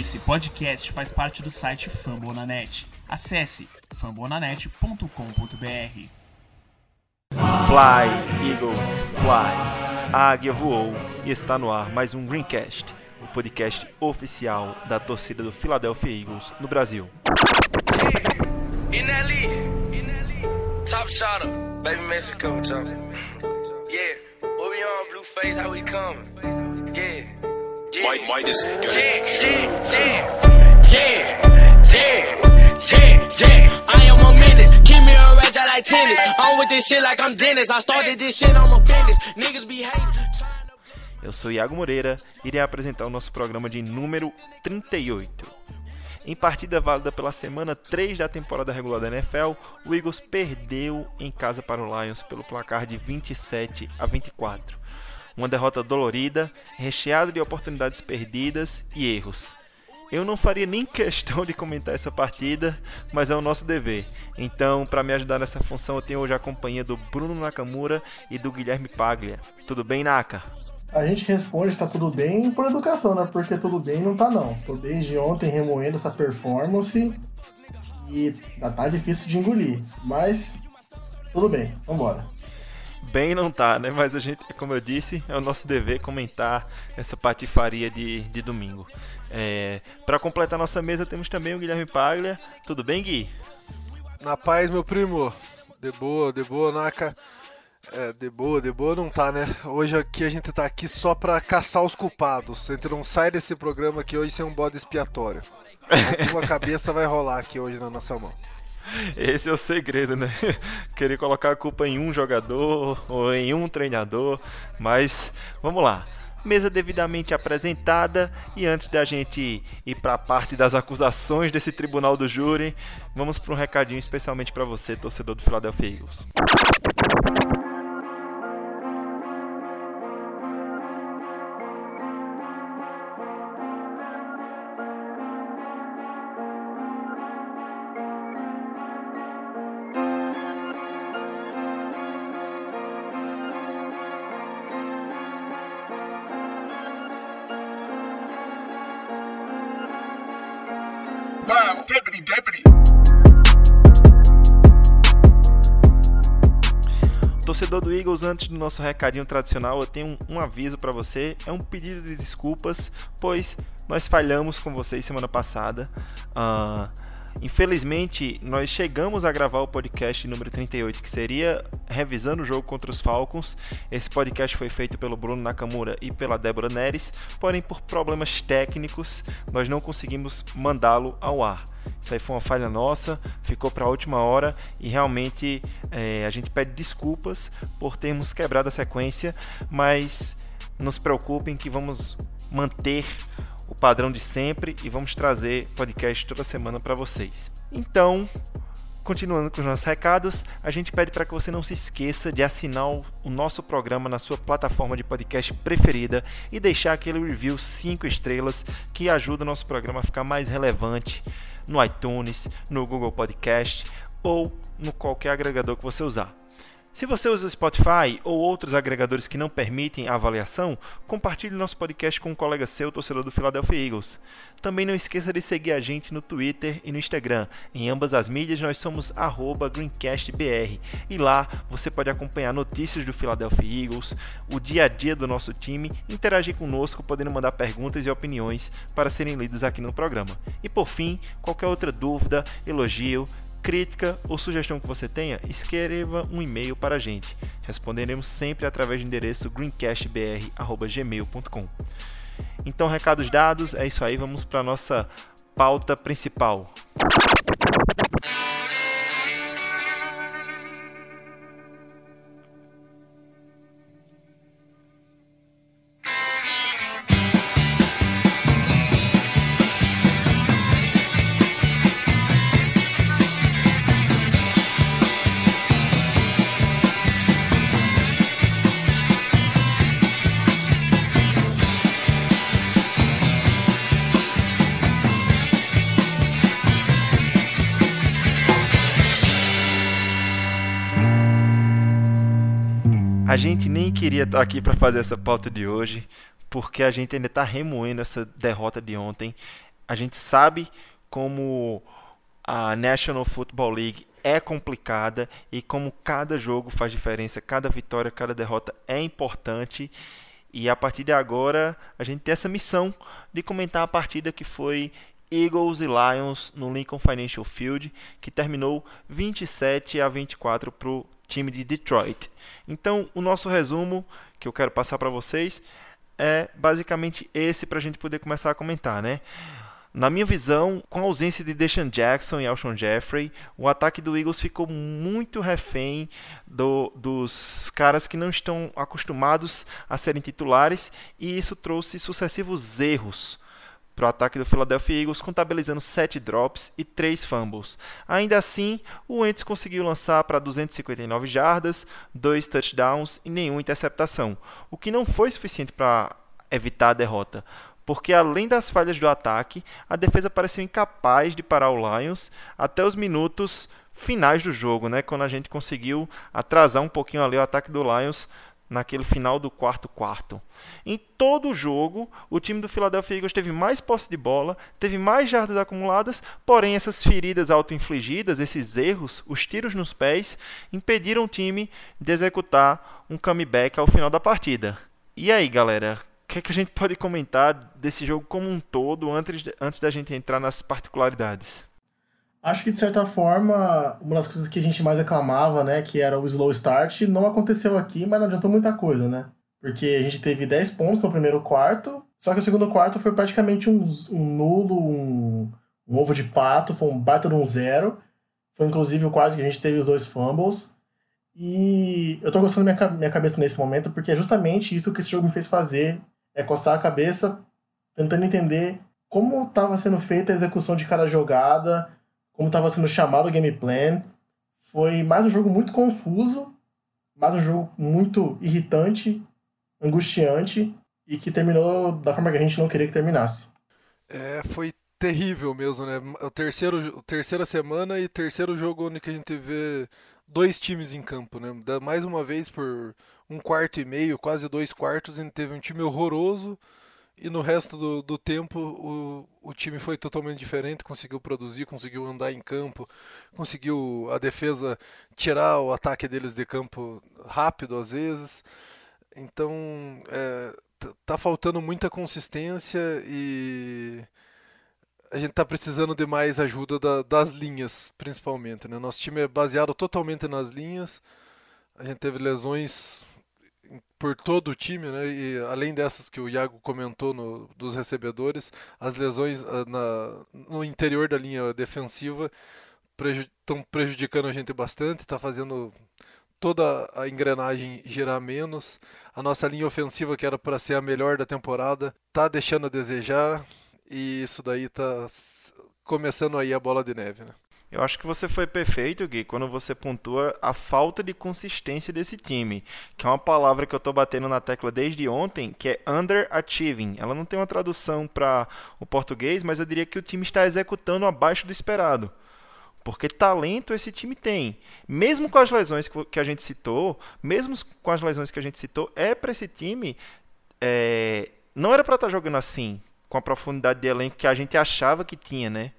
Esse podcast faz parte do site Fambonanet. Acesse fambonanet.com.br. Fly, Eagles, Fly. A águia voou e está no ar mais um Greencast, o podcast oficial da torcida do Philadelphia Eagles no Brasil. Inelli, top shotter, baby Mexico, top. Yeah, Orion, blue face, how we coming? Yeah, is Yeah, yeah, yeah, yeah, yeah, yeah, yeah. I am a menace. Keep me a rage, I like tennis. I'm with this shit like I'm Dennis. I started this shit, I'm a business. Niggas be hating. Eu sou Iago Moreira e irei apresentar o nosso programa de número 38. Em partida válida pela semana 3 da temporada regular da NFL, o Eagles perdeu em casa para o Lions pelo placar de 27 a 24. Uma derrota dolorida, recheada de oportunidades perdidas e erros. Eu não faria nem questão de comentar essa partida, mas é o nosso dever. Então, para me ajudar nessa função, eu tenho hoje a companhia do Bruno Nakamura e do Guilherme Paglia. Tudo bem, Naka? A gente responde tá tudo bem por educação, né? Porque tudo bem não tá não. Tô desde ontem remoendo essa performance e já tá difícil de engolir. Mas tudo bem, vambora. Bem não tá, né? Mas a gente, como eu disse, é o nosso dever comentar essa patifaria de, de domingo. É, para completar nossa mesa temos também o Guilherme Paglia. Tudo bem, Gui? Na paz, meu primo. De boa, de boa, Naka. É, de boa, de boa não tá, né? Hoje aqui a gente tá aqui só pra caçar os culpados. A gente não sai desse programa aqui hoje sem um bode expiatório. Alguma cabeça vai rolar aqui hoje na nossa mão. Esse é o segredo, né? Querer colocar a culpa em um jogador ou em um treinador. Mas vamos lá. Mesa devidamente apresentada e antes da gente ir para a parte das acusações desse tribunal do júri, vamos para um recadinho especialmente para você, torcedor do Philadelphia Eagles. Eagles, antes do nosso recadinho tradicional, eu tenho um, um aviso para você. É um pedido de desculpas, pois nós falhamos com vocês semana passada. Ah, infelizmente, nós chegamos a gravar o podcast número 38, que seria revisando o jogo contra os Falcons. Esse podcast foi feito pelo Bruno Nakamura e pela Débora Neres, porém, por problemas técnicos, nós não conseguimos mandá-lo ao ar. Isso aí foi uma falha nossa, ficou para a última hora e realmente é, a gente pede desculpas por termos quebrado a sequência, mas não se preocupem que vamos manter o padrão de sempre e vamos trazer podcast toda semana para vocês. Então, continuando com os nossos recados, a gente pede para que você não se esqueça de assinar o nosso programa na sua plataforma de podcast preferida e deixar aquele review 5 estrelas que ajuda o nosso programa a ficar mais relevante no iTunes, no Google Podcast ou no qualquer agregador que você usar. Se você usa Spotify ou outros agregadores que não permitem a avaliação, compartilhe nosso podcast com um colega seu, torcedor do Philadelphia Eagles. Também não esqueça de seguir a gente no Twitter e no Instagram. Em ambas as mídias nós somos GreencastBR e lá você pode acompanhar notícias do Philadelphia Eagles, o dia a dia do nosso time, interagir conosco, podendo mandar perguntas e opiniões para serem lidas aqui no programa. E por fim, qualquer outra dúvida, elogio, crítica ou sugestão que você tenha, escreva um e-mail para a gente. Responderemos sempre através do endereço greencastbr.gmail.com. Então, recados dados, é isso aí, vamos para a nossa pauta principal. A gente nem queria estar aqui para fazer essa pauta de hoje, porque a gente ainda está remoendo essa derrota de ontem. A gente sabe como a National Football League é complicada e como cada jogo faz diferença, cada vitória, cada derrota é importante. E a partir de agora, a gente tem essa missão de comentar a partida que foi Eagles e Lions no Lincoln Financial Field, que terminou 27 a 24 para o time de Detroit. Então, o nosso resumo que eu quero passar para vocês é basicamente esse para a gente poder começar a comentar, né? Na minha visão, com a ausência de Deshaun Jackson e Alshon Jeffrey, o ataque do Eagles ficou muito refém do, dos caras que não estão acostumados a serem titulares e isso trouxe sucessivos erros para o ataque do Philadelphia Eagles, contabilizando 7 drops e 3 fumbles. Ainda assim, o Wentz conseguiu lançar para 259 jardas, 2 touchdowns e nenhuma interceptação, o que não foi suficiente para evitar a derrota porque além das falhas do ataque, a defesa pareceu incapaz de parar o Lions até os minutos finais do jogo, né, quando a gente conseguiu atrasar um pouquinho ali o ataque do Lions naquele final do quarto quarto. Em todo o jogo, o time do Philadelphia Eagles teve mais posse de bola, teve mais jardas acumuladas, porém essas feridas auto-infligidas, esses erros, os tiros nos pés, impediram o time de executar um comeback ao final da partida. E aí, galera, que, é que a gente pode comentar desse jogo como um todo antes, antes da gente entrar nas particularidades? Acho que, de certa forma, uma das coisas que a gente mais reclamava, né, que era o slow start, não aconteceu aqui, mas não adiantou muita coisa, né? Porque a gente teve 10 pontos no primeiro quarto, só que o segundo quarto foi praticamente um, um nulo, um, um, ovo de pato, foi um baita de um zero. Foi inclusive o quarto que a gente teve os dois fumbles. E eu tô gostando da minha, minha cabeça nesse momento, porque é justamente isso que esse jogo me fez fazer é coçar a cabeça tentando entender como estava sendo feita a execução de cada jogada, como estava sendo chamado o game plan. Foi mais um jogo muito confuso, mais um jogo muito irritante, angustiante e que terminou da forma que a gente não queria que terminasse. É, foi terrível mesmo, né? O terceiro, terceira semana e terceiro jogo onde a gente vê dois times em campo, né? Mais uma vez por um quarto e meio, quase dois quartos, a gente teve um time horroroso e no resto do, do tempo o, o time foi totalmente diferente, conseguiu produzir, conseguiu andar em campo, conseguiu a defesa tirar o ataque deles de campo rápido às vezes. Então é, tá faltando muita consistência e a gente está precisando de mais ajuda da, das linhas, principalmente. Né? Nosso time é baseado totalmente nas linhas. A gente teve lesões por todo o time, né? E além dessas que o Iago comentou no, dos recebedores, as lesões ah, na, no interior da linha defensiva estão preju prejudicando a gente bastante, está fazendo toda a engrenagem girar menos. A nossa linha ofensiva, que era para ser a melhor da temporada, está deixando a desejar. E isso daí tá começando aí a bola de neve, né? Eu acho que você foi perfeito, Gui, quando você pontua a falta de consistência desse time, que é uma palavra que eu estou batendo na tecla desde ontem, que é underachieving. Ela não tem uma tradução para o português, mas eu diria que o time está executando abaixo do esperado. Porque talento esse time tem. Mesmo com as lesões que a gente citou, mesmo com as lesões que a gente citou, é para esse time. É... Não era para estar tá jogando assim com a profundidade de elenco que a gente achava que tinha, né?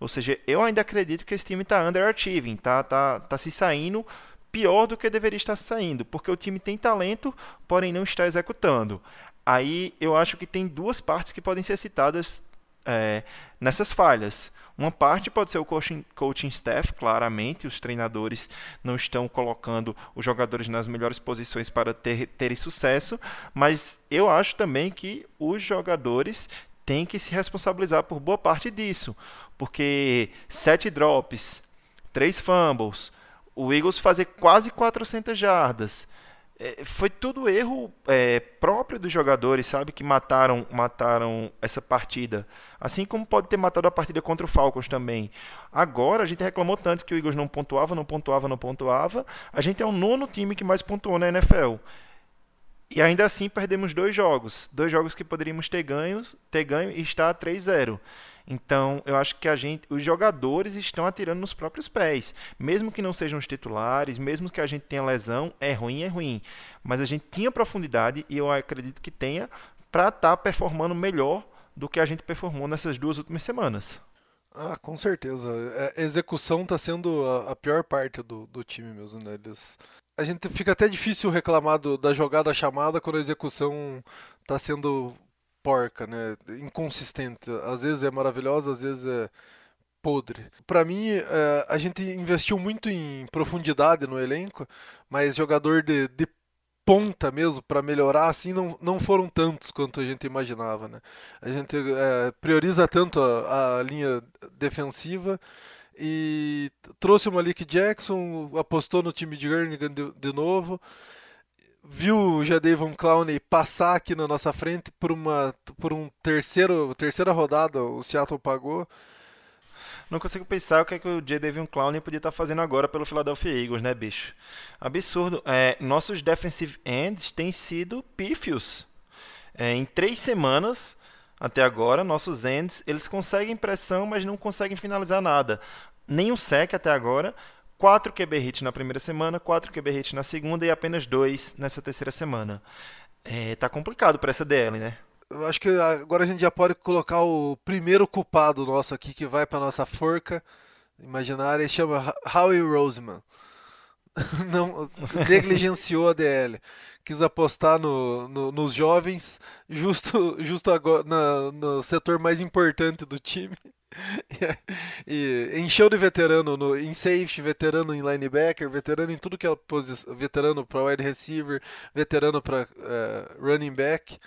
Ou seja, eu ainda acredito que esse time está underachieving, tá, tá, tá se saindo pior do que deveria estar saindo, porque o time tem talento, porém não está executando. Aí eu acho que tem duas partes que podem ser citadas é, nessas falhas. Uma parte pode ser o coaching, coaching staff, claramente, os treinadores não estão colocando os jogadores nas melhores posições para ter, terem sucesso, mas eu acho também que os jogadores têm que se responsabilizar por boa parte disso, porque sete drops, três fumbles, o Eagles fazer quase 400 jardas, é, foi tudo erro é, próprio dos jogadores, sabe, que mataram, mataram essa partida. Assim como pode ter matado a partida contra o Falcons também. Agora a gente reclamou tanto que o Eagles não pontuava, não pontuava, não pontuava. A gente é o nono time que mais pontuou na NFL. E ainda assim perdemos dois jogos, dois jogos que poderíamos ter ganho, ter ganho e está 3-0. Então, eu acho que a gente, os jogadores estão atirando nos próprios pés. Mesmo que não sejam os titulares, mesmo que a gente tenha lesão, é ruim, é ruim. Mas a gente tinha profundidade e eu acredito que tenha para estar tá performando melhor do que a gente performou nessas duas últimas semanas. Ah, com certeza. A execução está sendo a, a, pior parte do, do time mesmo, né? Eles... A gente fica até difícil reclamar do, da jogada chamada quando a execução está sendo porca, né? Inconsistente. Às vezes é maravilhosa, às vezes é podre. Para mim, é, a gente investiu muito em profundidade no elenco, mas jogador de, de ponta mesmo para melhorar assim não, não foram tantos quanto a gente imaginava, né? A gente é, prioriza tanto a, a, linha defensiva e trouxe o Malik Jackson, apostou no time de Jernigan de, de novo viu o Jadavon Clowney passar aqui na nossa frente por uma por um terceiro terceira rodada o Seattle pagou não consigo pensar o que, é que o Jadavion Clowney podia estar fazendo agora pelo Philadelphia Eagles, né, bicho? Absurdo. É, nossos defensive ends têm sido pífios. É, em três semanas, até agora, nossos ends, eles conseguem pressão, mas não conseguem finalizar nada. Nem o sec até agora. 4 QB hits na primeira semana, 4 QB hits na segunda e apenas 2 nessa terceira semana. É, tá complicado para essa DL, né? Eu acho que agora a gente já pode colocar o primeiro culpado nosso aqui que vai para nossa forca imaginária e chama Howie Roseman. Não negligenciou a DL. Quis apostar no, no, nos jovens, justo, justo agora na, no setor mais importante do time. e encheu de veterano no, em safety, veterano em linebacker, veterano em tudo que é posição, veterano para wide receiver, veterano para uh, eh, running back.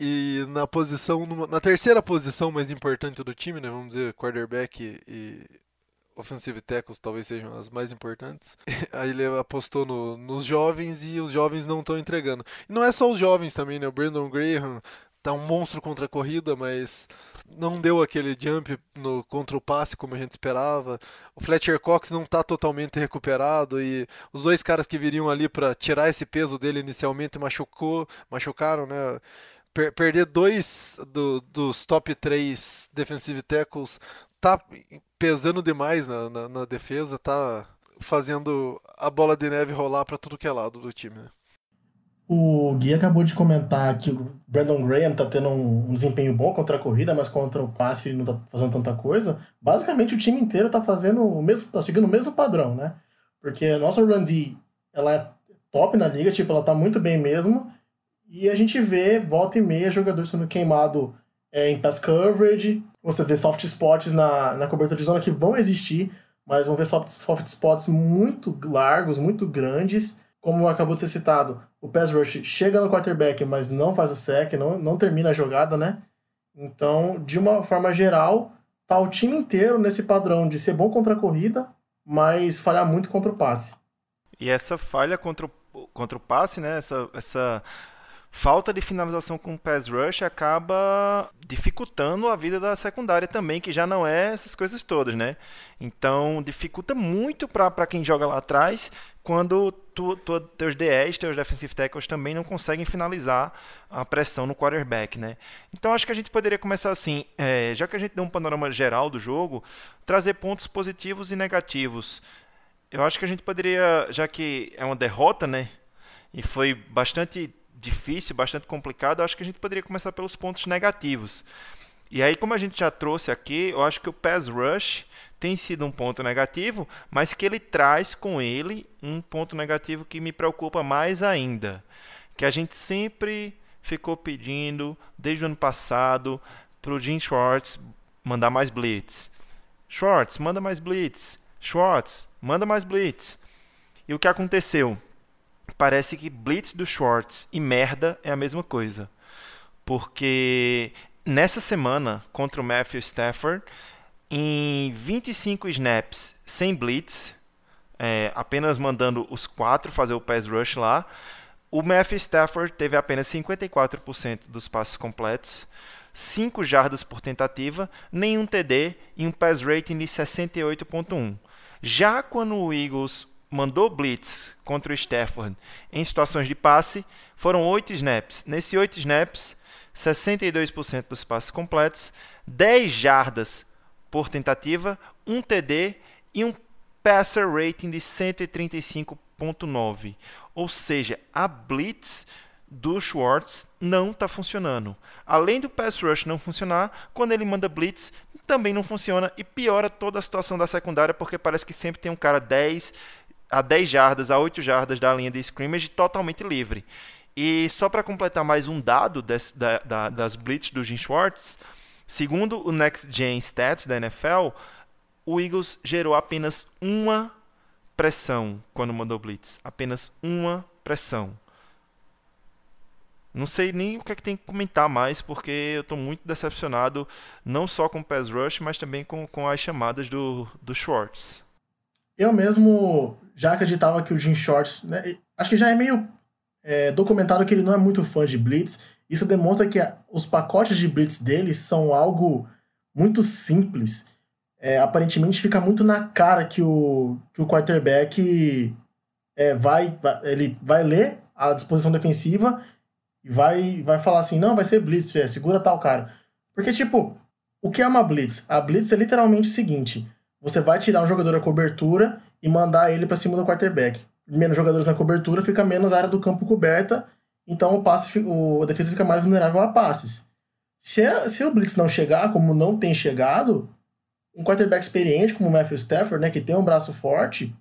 E na posição, na terceira posição mais importante do time, né, vamos dizer, quarterback e, e offensive tackles talvez sejam as mais importantes. Aí ele apostou no, nos jovens e os jovens não estão entregando. E não é só os jovens também, né? O Brandon Graham tá um monstro contra a corrida, mas não deu aquele jump no contra o passe como a gente esperava. O Fletcher Cox não está totalmente recuperado e os dois caras que viriam ali para tirar esse peso dele inicialmente machucou, machucaram, né? per perder dois do, dos top 3 defensive tackles tá pesando demais na, na, na, defesa, tá fazendo a bola de neve rolar para tudo que é lado do time. Né? O Gui acabou de comentar que o Brandon Graham tá tendo um, desempenho bom contra a corrida, mas contra o passe ele não tá fazendo tanta coisa. Basicamente o time inteiro tá fazendo o mesmo, tá seguindo o mesmo padrão, né? Porque a nossa run D, ela é top na liga, tipo, ela tá muito bem mesmo. E a gente vê, volta e meia, jogador sendo queimado é, em pass coverage. Você vê soft spots na, na cobertura de zona que vão existir, mas vão ver soft, soft spots muito largos, muito grandes. Como acabou de ser citado, o pass rush chega no quarterback, mas não faz o sec, não, não termina a jogada, né? Então, de uma forma geral, tá o time inteiro nesse padrão de ser bom contra a corrida, mas falhar muito contra o passe. E essa falha contra o, contra o passe, né? Essa, essa falta de finalização com pass rush acaba dificultando a vida da secundária também, que já não é essas coisas todas, né? Então dificulta muito para quem joga lá atrás quando tu, tu, teus DEs, teus defensive tackles também não conseguem finalizar a pressão no quarterback, né? Então acho que a gente poderia começar assim, é, já que a gente deu um panorama geral do jogo, trazer pontos positivos e negativos. Eu acho que a gente poderia, já que é uma derrota, né? E foi bastante difícil, bastante complicado, acho que a gente poderia começar pelos pontos negativos. E aí, como a gente já trouxe aqui, eu acho que o pass rush tem sido um ponto negativo, mas que ele traz com ele um ponto negativo que me preocupa mais ainda, que a gente sempre ficou pedindo desde o ano passado para o Jim Schwartz mandar mais blitz. Schwartz, manda mais blitz. Schwartz, manda mais blitz. E o que aconteceu? Parece que blitz do Schwartz e merda é a mesma coisa. Porque nessa semana contra o Matthew Stafford, em 25 snaps sem blitz, é, apenas mandando os quatro fazer o pass rush lá, o Matthew Stafford teve apenas 54% dos passes completos, 5 jardas por tentativa, nenhum TD e um pass rating de 68.1. Já quando o Eagles mandou blitz contra o Stafford em situações de passe, foram 8 snaps. Nesses 8 snaps, 62% dos passes completos, 10 jardas por tentativa, 1 TD e um passer rating de 135.9. Ou seja, a blitz do Schwartz não está funcionando. Além do pass rush não funcionar, quando ele manda blitz também não funciona e piora toda a situação da secundária porque parece que sempre tem um cara 10 a 10 jardas, a 8 jardas da linha de scrimmage totalmente livre. E só para completar mais um dado des, da, da, das blitz do Jim Schwartz, segundo o Next Gen Stats da NFL, o Eagles gerou apenas uma pressão quando mandou blitz, apenas uma pressão. Não sei nem o que, é que tem que comentar mais, porque eu estou muito decepcionado, não só com o pass rush, mas também com, com as chamadas do, do Schwartz. Eu mesmo já acreditava que o Jim Schwartz, né, acho que já é meio é, documentado que ele não é muito fã de blitz. Isso demonstra que a, os pacotes de blitz dele são algo muito simples. É, aparentemente fica muito na cara que o, que o quarterback é, vai, vai, ele vai ler a disposição defensiva e vai, vai falar assim, não, vai ser blitz, fé, segura tal cara. Porque, tipo, o que é uma blitz? A blitz é literalmente o seguinte, você vai tirar um jogador da cobertura e mandar ele para cima do quarterback. Menos jogadores na cobertura, fica menos área do campo coberta, então o passe, o, a defesa fica mais vulnerável a passes. Se, a, se o blitz não chegar, como não tem chegado, um quarterback experiente como o Matthew Stafford, né, que tem um braço forte,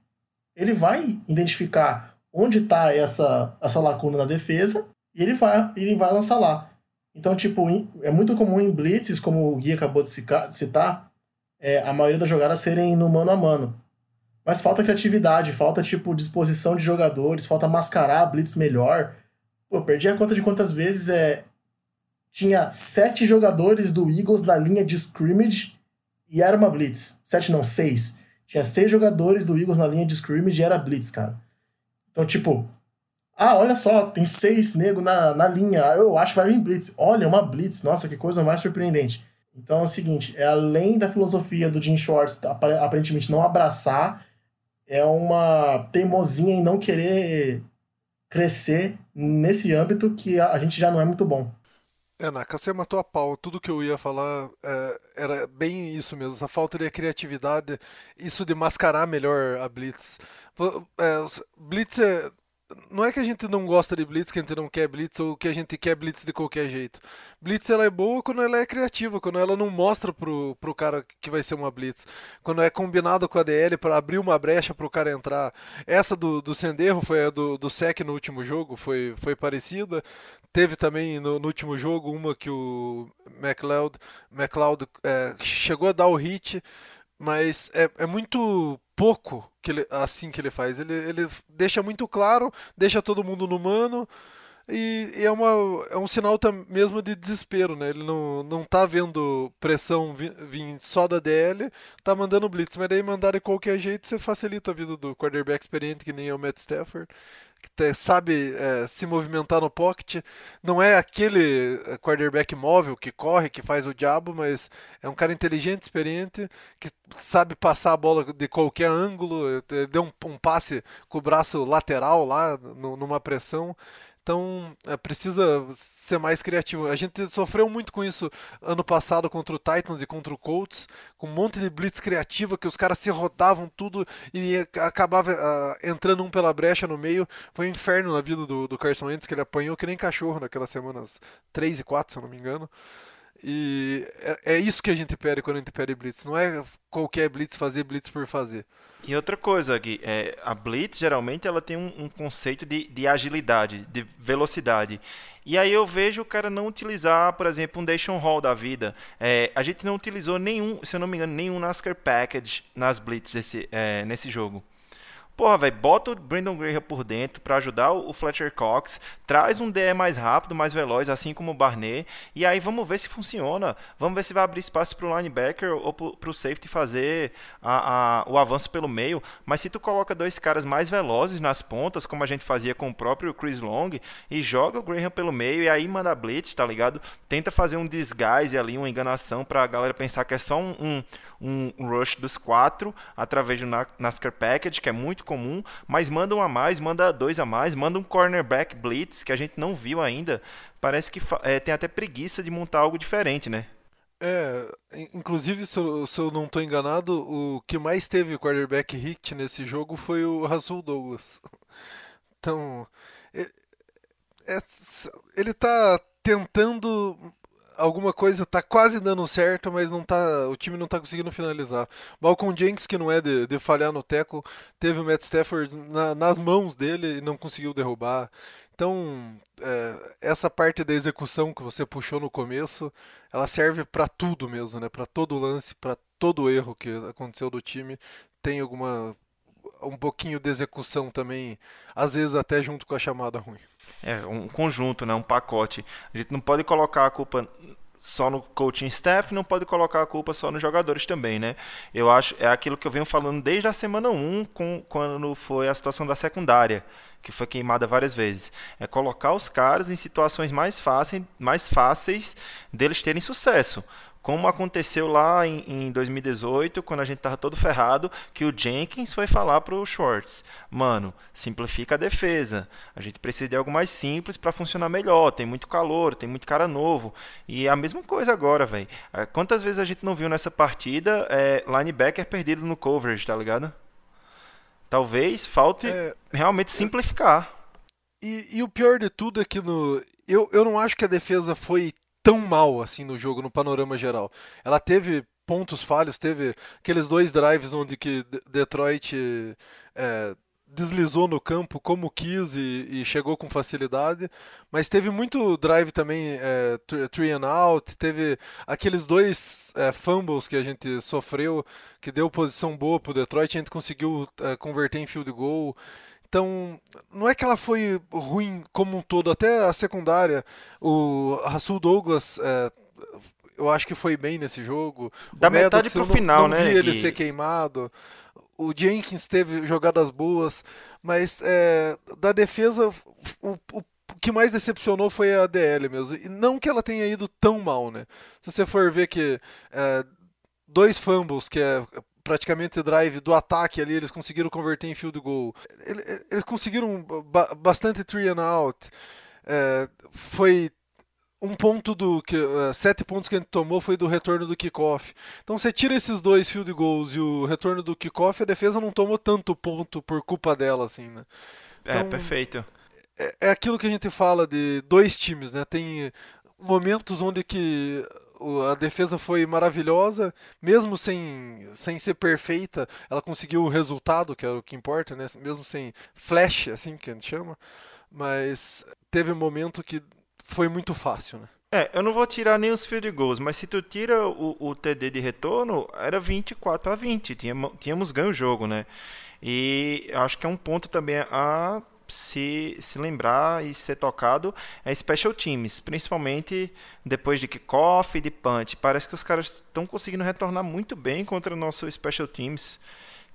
ele vai identificar onde está essa, essa lacuna na defesa e ele vai, ele vai lançar lá. Então, tipo, é muito comum em blitzes, como o Gui acabou de citar, é, a maioria das jogadas serem no mano a mano. Mas falta criatividade, falta, tipo, disposição de jogadores, falta mascarar a blitz melhor. Pô, perdi a conta de quantas vezes é... Tinha sete jogadores do Eagles na linha de scrimmage e era uma blitz. Sete não, seis. Tinha seis jogadores do Eagles na linha de scrimmage e era blitz, cara. Então, tipo, ah, olha só, tem seis negros na, na linha. Eu acho que vai vir blitz. Olha, uma blitz. Nossa, que coisa mais surpreendente. Então é o seguinte, é além da filosofia do Jim Schwartz aparentemente não abraçar, é uma teimosinha em não querer crescer nesse âmbito que a, gente já não é muito bom. É, Naka, você matou a pau. Tudo que eu ia falar é, era bem isso mesmo. Essa falta de criatividade, isso de mascarar melhor a Blitz. É, Blitz é, não é que a gente não gosta de blitz, que a gente não quer blitz ou que a gente quer blitz de qualquer jeito. Blitz ela é boa quando ela é criativa, quando ela não mostra pro, pro cara que vai ser uma blitz. Quando é combinado com a DL para abrir uma brecha pro cara entrar. Essa do, do Senderro foi a do, do SEC no último jogo, foi, foi parecida. Teve também no, no último jogo uma que o McLeod, McLeod é, chegou a dar o hit mas é, é muito pouco que ele, assim que ele faz. Ele, ele deixa muito claro, deixa todo mundo no mano. E, e é, uma, é um sinal mesmo de desespero, né? Ele não, não tá vendo pressão vir, só da DL, tá mandando blitz, mas daí mandar de qualquer jeito você facilita a vida do quarterback experiente que nem é o Matt Stafford que sabe é, se movimentar no pocket. Não é aquele é, quarterback móvel que corre, que faz o diabo, mas é um cara inteligente, experiente, que sabe passar a bola de qualquer ângulo. É, deu um, um passe com o braço lateral lá, no, numa pressão. Então é, precisa ser mais criativo. A gente sofreu muito com isso ano passado contra o Titans e contra o Colts, com um monte de blitz criativa que os caras se rodavam tudo e acabava uh, entrando um pela brecha no meio. Foi um inferno na vida do, do Carson Wentz, que ele apanhou que nem cachorro naquelas semanas 3 e 4, se eu não me engano. E é, é, isso que a gente pede quando a gente pede blitz. Não é qualquer blitz fazer blitz por fazer. E outra coisa, Gui, é, a blitz geralmente ela tem um, um conceito de, de, agilidade, de velocidade. E aí eu vejo o cara não utilizar, por exemplo, um Dation Hall da vida. É, a gente não utilizou nenhum, se eu não me engano, nenhum NASCAR Package nas blitz esse, é, nesse jogo. Porra, velho, bota o Brandon Graham por dentro para ajudar o Fletcher Cox, traz um DE mais rápido, mais veloz, assim como o Barnett, e aí vamos ver se funciona. Vamos ver se vai abrir espaço para o linebacker ou para o safety fazer a, a, o avanço pelo meio. Mas se tu coloca dois caras mais velozes nas pontas, como a gente fazia com o próprio Chris Long, e joga o Graham pelo meio e aí manda blitz, tá ligado? Tenta fazer um disguise ali, uma enganação para a galera pensar que é só um, um, um rush dos quatro através do NASCAR Package, que é muito comum, mas manda um a mais, manda dois a mais, manda um cornerback blitz que a gente não viu ainda. Parece que é, tem até preguiça de montar algo diferente, né? É, inclusive, se eu, se eu não estou enganado, o que mais teve quarterback hit nesse jogo foi o Russell Douglas. Então, é, é, ele tá tentando alguma coisa tá quase dando certo, mas não tá, o time não tá conseguindo finalizar. Malcolm Jenkins, que não é de, de falhar no teco, teve o Matt Stafford na, nas mãos dele e não conseguiu derrubar. Então, é, essa parte da execução que você puxou no começo, ela serve para tudo mesmo, né? Para todo lance, para todo erro que aconteceu do time, tem alguma um pouquinho de execução também, às vezes até junto com a chamada ruim. É um conjunto, né? Um pacote. A gente não pode colocar a culpa só no coaching staff, não pode colocar a culpa só nos jogadores também, né? Eu acho é aquilo que eu venho falando desde a semana 1, com, quando foi a situação da secundária, que foi queimada várias vezes. É colocar os caras em situações mais fáceis, mais fáceis deles terem sucesso como aconteceu lá em, em 2018, quando a gente tava todo ferrado, que o Jenkins foi falar pro Schwartz, mano, simplifica a defesa. A gente precisa de algo mais simples para funcionar melhor. Tem muito calor, tem muito cara novo. E é a mesma coisa agora, velho. É, quantas vezes a gente não viu nessa partida é, linebacker perdido no coverage, tá ligado? Talvez falte é, realmente simplificar. E, e, o pior de tudo é que no, eu, eu não acho que a defesa foi tão mal assim no jogo, no panorama geral. Ela teve pontos falhos, teve aqueles dois drives onde que Detroit é, deslizou no campo como quis e, e, chegou com facilidade, mas teve muito drive também, é, three and out, teve aqueles dois é, fumbles que a gente sofreu, que deu posição boa para o Detroit, a gente conseguiu é, converter em field goal. Então, não é que ela foi ruim como um todo, até a secundária, o Rasul Douglas, é, eu acho que foi bem nesse jogo. Da o metade Maddox, pro final, não né? Vi ele ser queimado. O Jenkins teve jogadas boas, mas é, da defesa, o, o que mais decepcionou foi a DL mesmo. E não que ela tenha ido tão mal, né? Se você for ver que é, dois fumbles, que é praticamente drive do ataque ali, eles conseguiram converter em field goal. Eles conseguiram bastante three and out. É, foi um ponto do que uh, sete pontos que a gente tomou foi do retorno do kickoff. Então você tira esses dois field goals e o retorno do kickoff, a defesa não tomou tanto ponto por culpa dela assim, né? É, então, é perfeito. É, é aquilo que a gente fala de dois times, né? Tem momentos onde que a defesa foi maravilhosa, mesmo sem, sem ser perfeita, ela conseguiu o resultado, que é o que importa, né? Mesmo sem flash, assim que a gente chama. Mas teve um momento que foi muito fácil, né? É, eu não vou tirar nem os field goals, mas se tu tira o, o TD de retorno, era 24 a 20, tínhamos, tínhamos ganho o jogo, né? E acho que é um ponto também a se, se lembrar e ser tocado é special teams, principalmente depois de kickoff e de punt. Parece que os caras estão conseguindo retornar muito bem contra o nosso special teams,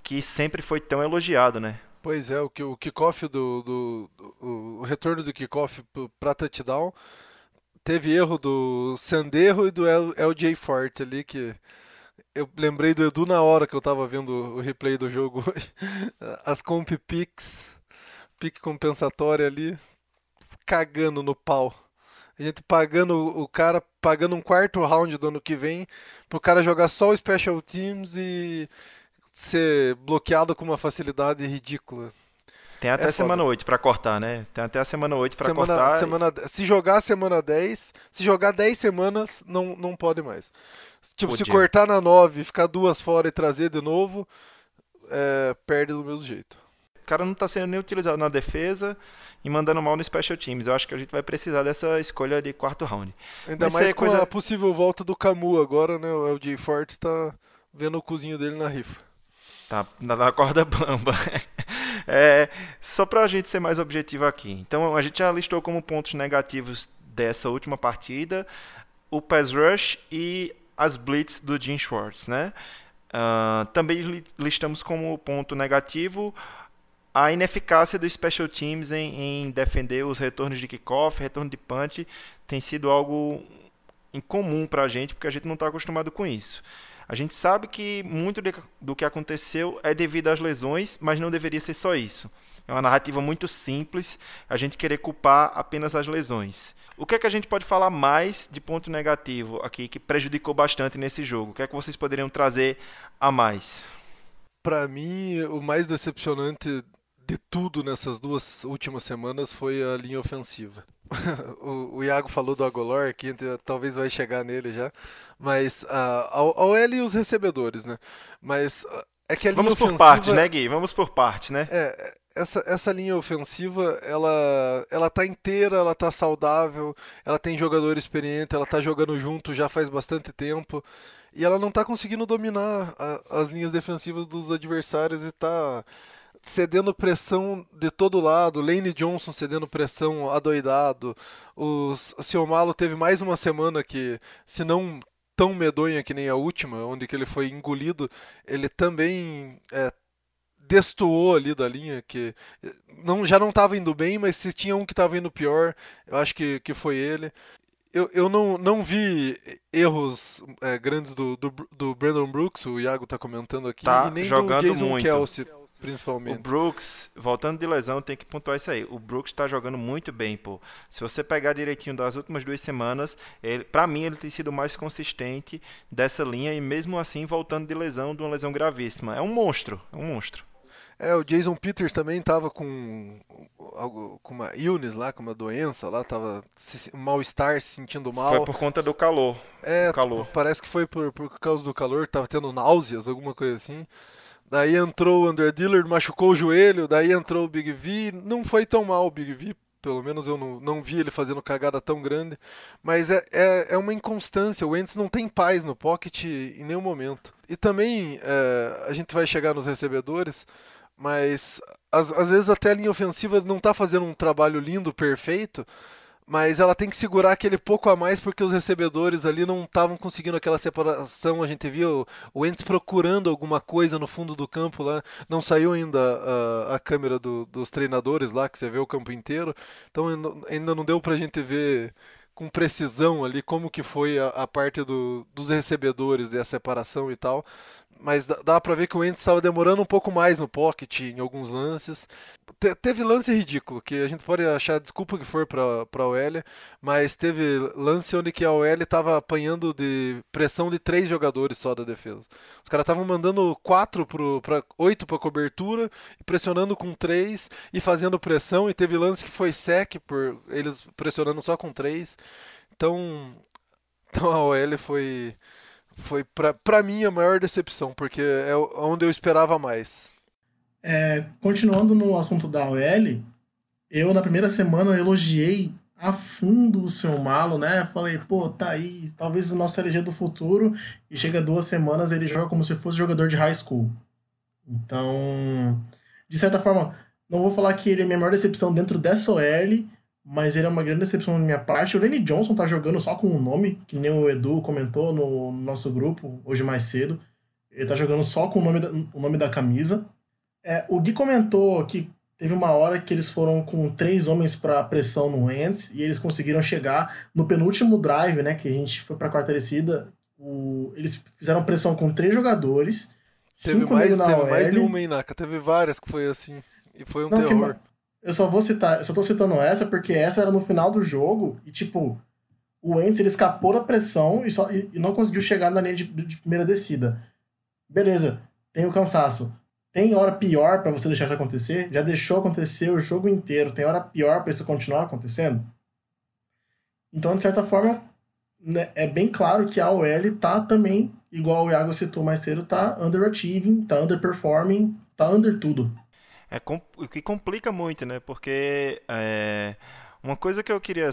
que sempre foi tão elogiado, né? Pois é, o, o kickoff do, do, do, o retorno do kickoff para touchdown teve erro do Sanderro e do LJ Forte ali que eu lembrei do Edu na hora que eu tava vendo o replay do jogo. As comp picks pique compensatório ali, cagando no pau. A gente pagando o cara, pagando um quarto round do ano que vem, pro cara jogar só o Special Teams e ser bloqueado com uma facilidade ridícula. Tem até é semana 8 para cortar, né? Tem até a semana 8 para cortar. Semana, e... Se jogar semana 10, se jogar 10 semanas, não, não pode mais. Tipo, Podia. se cortar na 9, ficar duas fora e trazer de novo, é, perde do mesmo jeito cara não está sendo nem utilizado na defesa e mandando mal no special teams. Eu acho que a gente vai precisar dessa escolha de quarto round. Ainda Mas mais com coisa... a possível volta do Camu agora, né? O LJ Forte está vendo o cozinho dele na rifa. Tá na corda bamba. é, só para a gente ser mais objetivo aqui. Então a gente já listou como pontos negativos dessa última partida o pass rush e as blitz do Jim Schwartz, né? Uh, também listamos como ponto negativo a ineficácia dos special teams em, em defender os retornos de kickoff, retorno de punch, tem sido algo incomum para a gente, porque a gente não está acostumado com isso. A gente sabe que muito de, do que aconteceu é devido às lesões, mas não deveria ser só isso. É uma narrativa muito simples, a gente querer culpar apenas as lesões. O que é que a gente pode falar mais de ponto negativo aqui que prejudicou bastante nesse jogo? O que é que vocês poderiam trazer a mais? Para mim, o mais decepcionante de tudo nessas duas últimas semanas foi a linha ofensiva. o, o, Iago falou do Agolor, que talvez vai chegar nele já, mas uh, ao, ao L e os recebedores, né? Mas uh, é que a linha Vamos ofensiva... por parte, né, Gui? Vamos por parte, né? É, essa, essa linha ofensiva, ela, ela tá inteira, ela tá saudável, ela tem jogador experiente, ela tá jogando junto já faz bastante tempo. E ela não tá conseguindo dominar a, as linhas defensivas dos adversários e tá cedendo pressão de todo lado. Lane Johnson cedendo pressão adoidado. O seu Malo teve mais uma semana que, se não tão medonha que nem a última, onde que ele foi engolido, ele também é, destoou ali da linha, que não, já não estava indo bem, mas se tinha um que estava indo pior, eu acho que, que foi ele. Eu, eu não, não vi erros é, grandes do, do, do Brandon Brooks, o Iago está comentando aqui, tá e nem jogando do Jason muito. Kelsey, principalmente. O Brooks, voltando de lesão, tem que pontuar isso aí. O Brooks está jogando muito bem, pô. Se você pegar direitinho das últimas duas semanas, ele, para mim ele tem sido mais consistente dessa linha e mesmo assim voltando de lesão, de uma lesão gravíssima. É um monstro, é um monstro. É, o Jason Peters também tava com algo com uma illness lá, com uma doença lá, tava um mal-estar, se sentindo mal. Foi por conta do calor. É, calor. parece que foi por, por causa do calor, tava tendo náuseas, alguma coisa assim. Daí entrou o Under Dillard, machucou o joelho, daí entrou o Big V, não foi tão mal o Big V, pelo menos eu não, não vi ele fazendo cagada tão grande, mas é, é, é uma inconstância, o Wentz não tem paz no pocket em nenhum momento. E também, é, a gente vai chegar nos recebedores, mas às, às vezes até a linha ofensiva não está fazendo um trabalho lindo, perfeito, mas ela tem que segurar aquele pouco a mais porque os recebedores ali não estavam conseguindo aquela separação. A gente viu o Ents procurando alguma coisa no fundo do campo lá. Não saiu ainda a, a câmera do, dos treinadores lá, que você vê o campo inteiro. Então ainda não deu para a gente ver com precisão ali como que foi a, a parte do, dos recebedores e a separação e tal mas dá para ver que o Wentz estava demorando um pouco mais no pocket em alguns lances. Te teve lance ridículo, que a gente pode achar desculpa que for para a OL, mas teve lance onde que a OL estava apanhando de pressão de três jogadores só da defesa. Os caras estavam mandando quatro para oito para cobertura, pressionando com três e fazendo pressão, e teve lance que foi sec por eles pressionando só com três. Então, então a OL foi foi para mim a maior decepção, porque é onde eu esperava mais. É, continuando no assunto da OL, eu na primeira semana elogiei a fundo o seu malo, né? Falei, pô, tá aí, talvez o nosso LG do futuro, e chega duas semanas ele joga como se fosse jogador de high school. Então, de certa forma, não vou falar que ele é a minha maior decepção dentro dessa OL, mas ele é uma grande decepção da minha parte. O Lenny Johnson tá jogando só com o um nome, que nem o Edu comentou no nosso grupo hoje mais cedo. Ele tá jogando só com o nome da, o nome da camisa. É, o Gui comentou que teve uma hora que eles foram com três homens para pressão no Ends e eles conseguiram chegar no penúltimo drive, né, que a gente foi para quarta descida. O, eles fizeram pressão com três jogadores. Teve cinco mais, na teve OL. mais de uma, hein, Naka? Teve várias que foi assim. E foi um Não, terror. Eu só vou citar, eu só tô citando essa porque essa era no final do jogo e, tipo, o Ents ele escapou da pressão e, só, e, e não conseguiu chegar na linha de, de, primeira descida. Beleza, tem o cansaço. Tem hora pior para você deixar isso acontecer? Já deixou acontecer o jogo inteiro. Tem hora pior para isso continuar acontecendo? Então, de certa forma, né, é bem claro que a OL tá também, igual o Iago citou mais cedo, tá underachieving, tá underperforming, tá under tudo é o que complica muito, né? Porque é, uma coisa que eu queria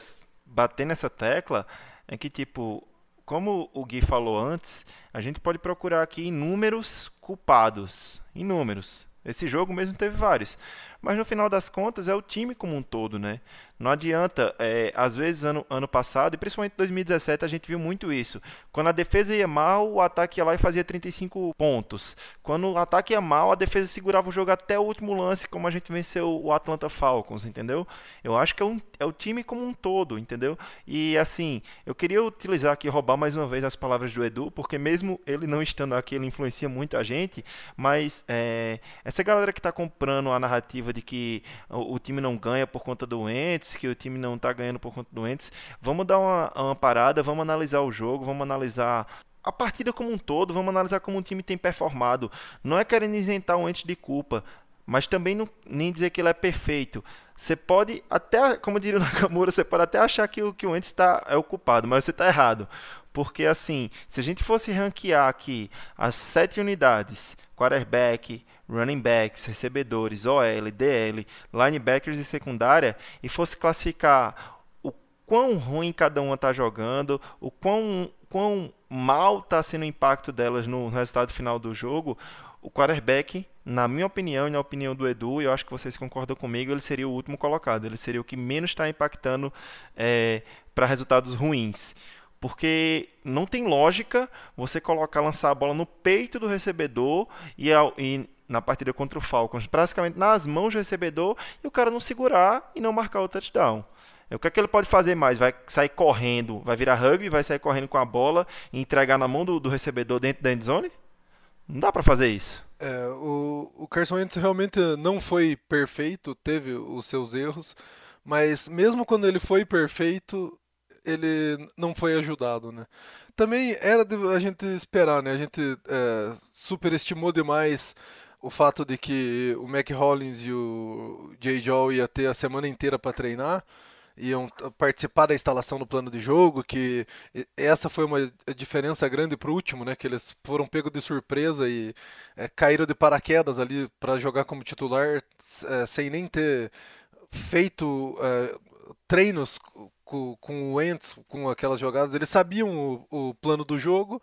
bater nessa tecla é que, tipo, como o Gui falou antes, a gente pode procurar aqui inúmeros culpados. Inúmeros. Esse jogo mesmo teve vários. Mas no final das contas é o time como um todo, né? Não adianta, é, às vezes ano, ano passado, e principalmente em 2017, a gente viu muito isso. Quando a defesa ia mal, o ataque ia lá e fazia 35 pontos. Quando o ataque ia mal, a defesa segurava o jogo até o último lance, como a gente venceu o Atlanta Falcons, entendeu? Eu acho que é, um, é o time como um todo, entendeu? E assim, eu queria utilizar aqui, roubar mais uma vez as palavras do Edu, porque mesmo ele não estando aqui, ele influencia muito a gente, mas é, essa galera que está comprando a narrativa de que o, o time não ganha por conta do Que o time não está ganhando por conta do Ents, vamos dar uma, uma parada, vamos analisar o jogo, vamos analisar a partida como um todo, vamos analisar como o time tem performado. Não é querendo isentar o Ents de culpa. mas também não, nem dizer que ele é perfeito. Você pode até, como diria o Nakamura, você pode até achar que o que o Ents está é o culpado, mas você está errado. Porque assim, se a gente fosse ranquear aqui as sete unidades, quarterback, running backs, recebedores, OL, DL, linebackers e secundária, e fosse classificar o quão ruim cada uma está jogando, o quão, quão mal está sendo o impacto delas no resultado final do jogo, o quarterback, na minha opinião e na opinião do Edu, e eu acho que vocês concordam comigo, ele seria o último colocado. Ele seria o que menos está impactando é, para resultados ruins. Porque não tem lógica você colocar, lançar a bola no peito do recebedor e, e na partida contra o Falcons, praticamente nas mãos do recebedor, e o cara não segurar e não marcar o touchdown. O que é que ele pode fazer mais? Vai sair correndo, vai virar rugby, vai sair correndo com a bola e entregar na mão do, do recebedor dentro da endzone? Não dá para fazer isso. É, o, o Carson Wentz realmente não foi perfeito, teve os seus erros, mas mesmo quando ele foi perfeito, ele não foi ajudado, né? Também era de a gente esperar, né? A gente é, superestimou demais o fato de que o Mac Hollins e o Jay Joe ia ter a semana inteira para treinar iam participar da instalação do plano de jogo, que essa foi uma diferença grande para o último, né? Que eles foram pegos de surpresa e é, caíram de paraquedas ali para jogar como titular é, sem nem ter feito é, treinos com, com o Wentz, com aquelas jogadas. Eles sabiam o, o plano do jogo,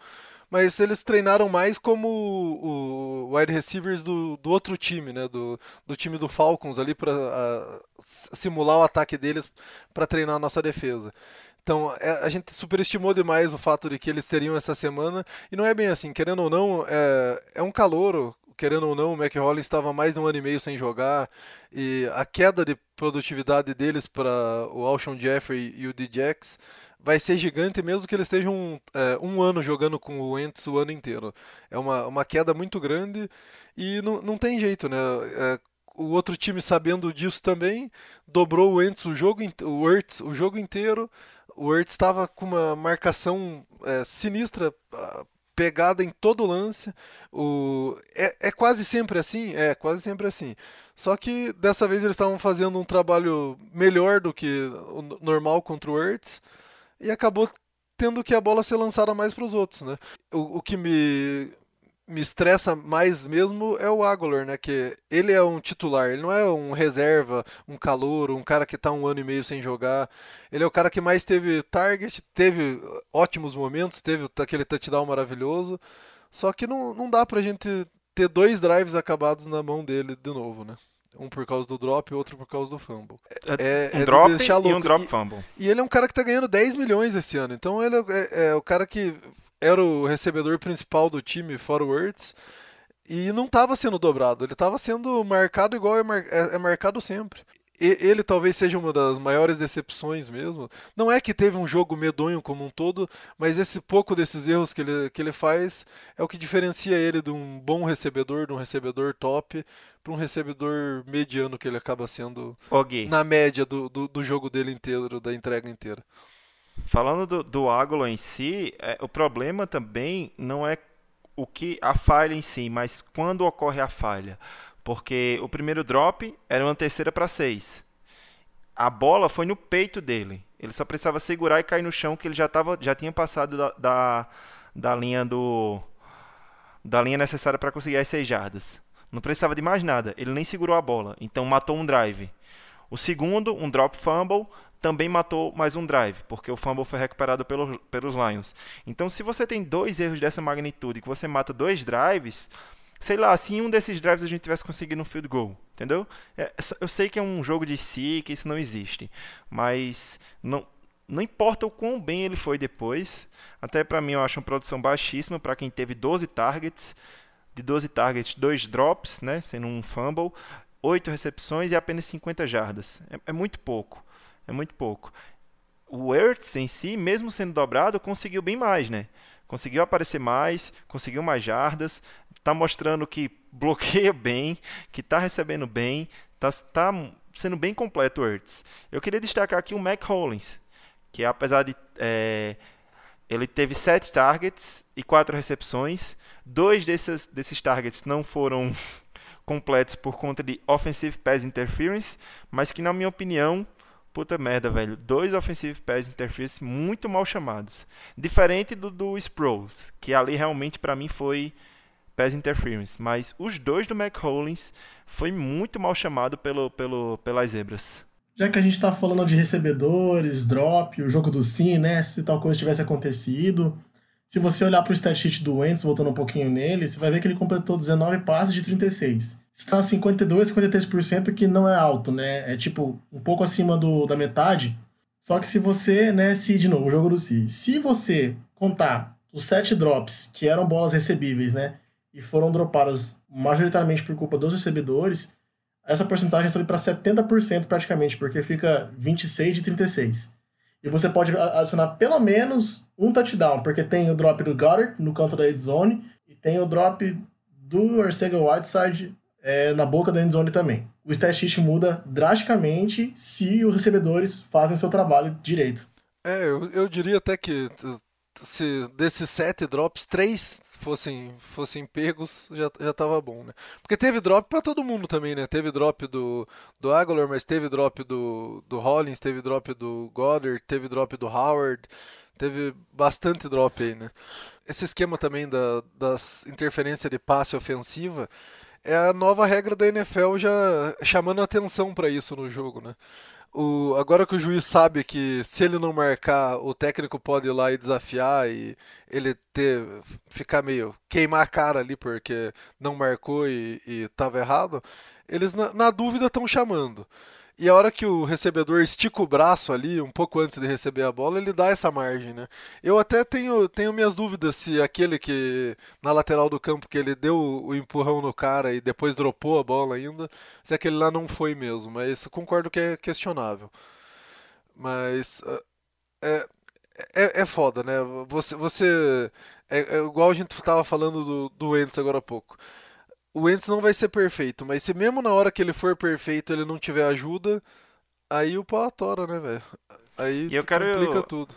mas eles treinaram mais como o, wide receivers do, do outro time, né? Do, do time do Falcons ali para simular o ataque deles para treinar a nossa defesa. Então, é, a gente superestimou demais o fato de que eles teriam essa semana, e não é bem assim, querendo ou não, é, é um calor, querendo ou não, o Mac Hollins estava mais de um ano e meio sem jogar, e a queda de produtividade deles para o Alshon Jeffrey e o D-Jax vai ser gigante mesmo que eles estejam é, um ano jogando com o Wentz o ano inteiro. É uma, uma queda muito grande e não, não tem jeito, né? É, o outro time sabendo disso também dobrou o Wentz o jogo, o Ertz, o jogo inteiro. O Ertz estava com uma marcação é, sinistra pegada em todo lance. O... É, é, quase sempre assim? É, quase sempre assim. Só que dessa vez eles estavam fazendo um trabalho melhor do que o normal contra o Ertz e acabou tendo que a bola ser lançada mais para os outros, né? O, o, que me me estressa mais mesmo é o Aguilar, né? Que ele é um titular, ele não é um reserva, um calor, um cara que está um ano e meio sem jogar. Ele é o cara que mais teve target, teve ótimos momentos, teve aquele touchdown maravilhoso. Só que não, não dá pra gente ter dois drives acabados na mão dele de novo, né? Um por causa do drop e outro por causa do fumble. É, é um é drop de e um drop fumble. E, e, ele é um cara que tá ganhando 10 milhões esse ano. Então ele é, é, é o cara que era o recebedor principal do time, forwards, e não estava sendo dobrado. Ele estava sendo marcado igual é, mar, é, é marcado sempre ele talvez seja uma das maiores decepções mesmo. Não é que teve um jogo medonho como um todo, mas esse pouco desses erros que ele, que ele faz é o que diferencia ele de um bom recebedor, de um recebedor top, para um recebedor mediano que ele acaba sendo okay. na média do, do, do, jogo dele inteiro, da entrega inteira. Falando do, do Águlo em si, é, o problema também não é o que a falha em si, mas quando ocorre a falha. Porque o primeiro drop era uma terceira para seis. A bola foi no peito dele. Ele só precisava segurar e cair no chão, que ele já, tava, já tinha passado da, da, da linha do da linha necessária para conseguir as seis jardas. Não precisava de mais nada. Ele nem segurou a bola. Então matou um drive. O segundo, um drop fumble, também matou mais um drive, porque o fumble foi recuperado pelo, pelos Lions. Então, se você tem dois erros dessa magnitude, que você mata dois drives, sei lá, se em um desses drives a gente tivesse conseguido um field goal, entendeu? É, eu sei que é um jogo de si, que isso não existe, mas não, não importa o quão bem ele foi depois, até para mim eu acho uma produção baixíssima para quem teve 12 targets, de 12 targets, dois drops, né, sendo um fumble, 8 recepções e apenas 50 jardas. É, é muito pouco, é muito pouco. O Ertz em si, mesmo sendo dobrado, conseguiu bem mais, né? Conseguiu aparecer mais, conseguiu mais jardas, está mostrando que bloqueia bem, que está recebendo bem, está tá sendo bem completo o Ertz. Eu queria destacar aqui o Mac Hollins, que apesar de é, ele teve sete targets e quatro recepções, dois desses, desses targets não foram completos por conta de Offensive Pass Interference, mas que na minha opinião, puta merda, velho, dois Offensive Pass Interference muito mal chamados. Diferente do do Sproles, que ali realmente para mim foi Pass Interference, mas os dois do McHollins foi muito mal chamado pelo, pelo, pelas zebras. Já que a gente tá falando de recebedores, drop, o jogo do sim, né? Se tal coisa tivesse acontecido. Se você olhar para o stat sheet do Wentz, voltando um pouquinho nele, você vai ver que ele completou 19 passes de 36. Está 52, 53%, que não é alto, né? É tipo um pouco acima do, da metade. Só que se você, né, se de novo, o jogo do si. Se você contar os 7 drops, que eram bolas recebíveis, né? E foram dropadas majoritariamente por culpa dos recebedores, essa porcentagem sobe para 70% praticamente, porque fica 26 de 36. E você pode adicionar pelo menos um touchdown, porque tem o drop do Goddard no canto da endzone e tem o drop do Arcega Whiteside é, na boca da endzone também. O stat muda drasticamente se os recebedores fazem seu trabalho direito. É, eu, eu diria até que se desses sete drops, três fossem, fossem pegos, já, já tava bom, né? Porque teve drop para todo mundo também, né? Teve drop do, do Aguilar, mas teve drop do, do Hollins, teve drop do Goddard, teve drop do Howard, teve bastante drop aí, né? Esse esquema também da, das interferência de passe ofensiva é a nova regra da NFL já chamando atenção para isso no jogo, né? O, agora que o juiz sabe que se ele não marcar, o técnico pode ir lá e desafiar e ele ter ficar meio queimar a cara ali porque não marcou e, estava errado, eles na, na dúvida estão chamando. E a hora que o recebedor estica o braço ali, um pouco antes de receber a bola, ele dá essa margem, né? Eu até tenho, tenho minhas dúvidas se aquele que, na lateral do campo, que ele deu o empurrão no cara e depois dropou a bola ainda, se aquele lá não foi mesmo. Mas concordo que é questionável. Mas ah, é, é, é foda, né? Você, você é, é igual a gente estava falando do, do Ents agora há pouco o Wentz não vai ser perfeito, mas se mesmo na hora que ele for perfeito ele não tiver ajuda, aí o pau atora, né, velho? Aí e eu quero... complica tudo.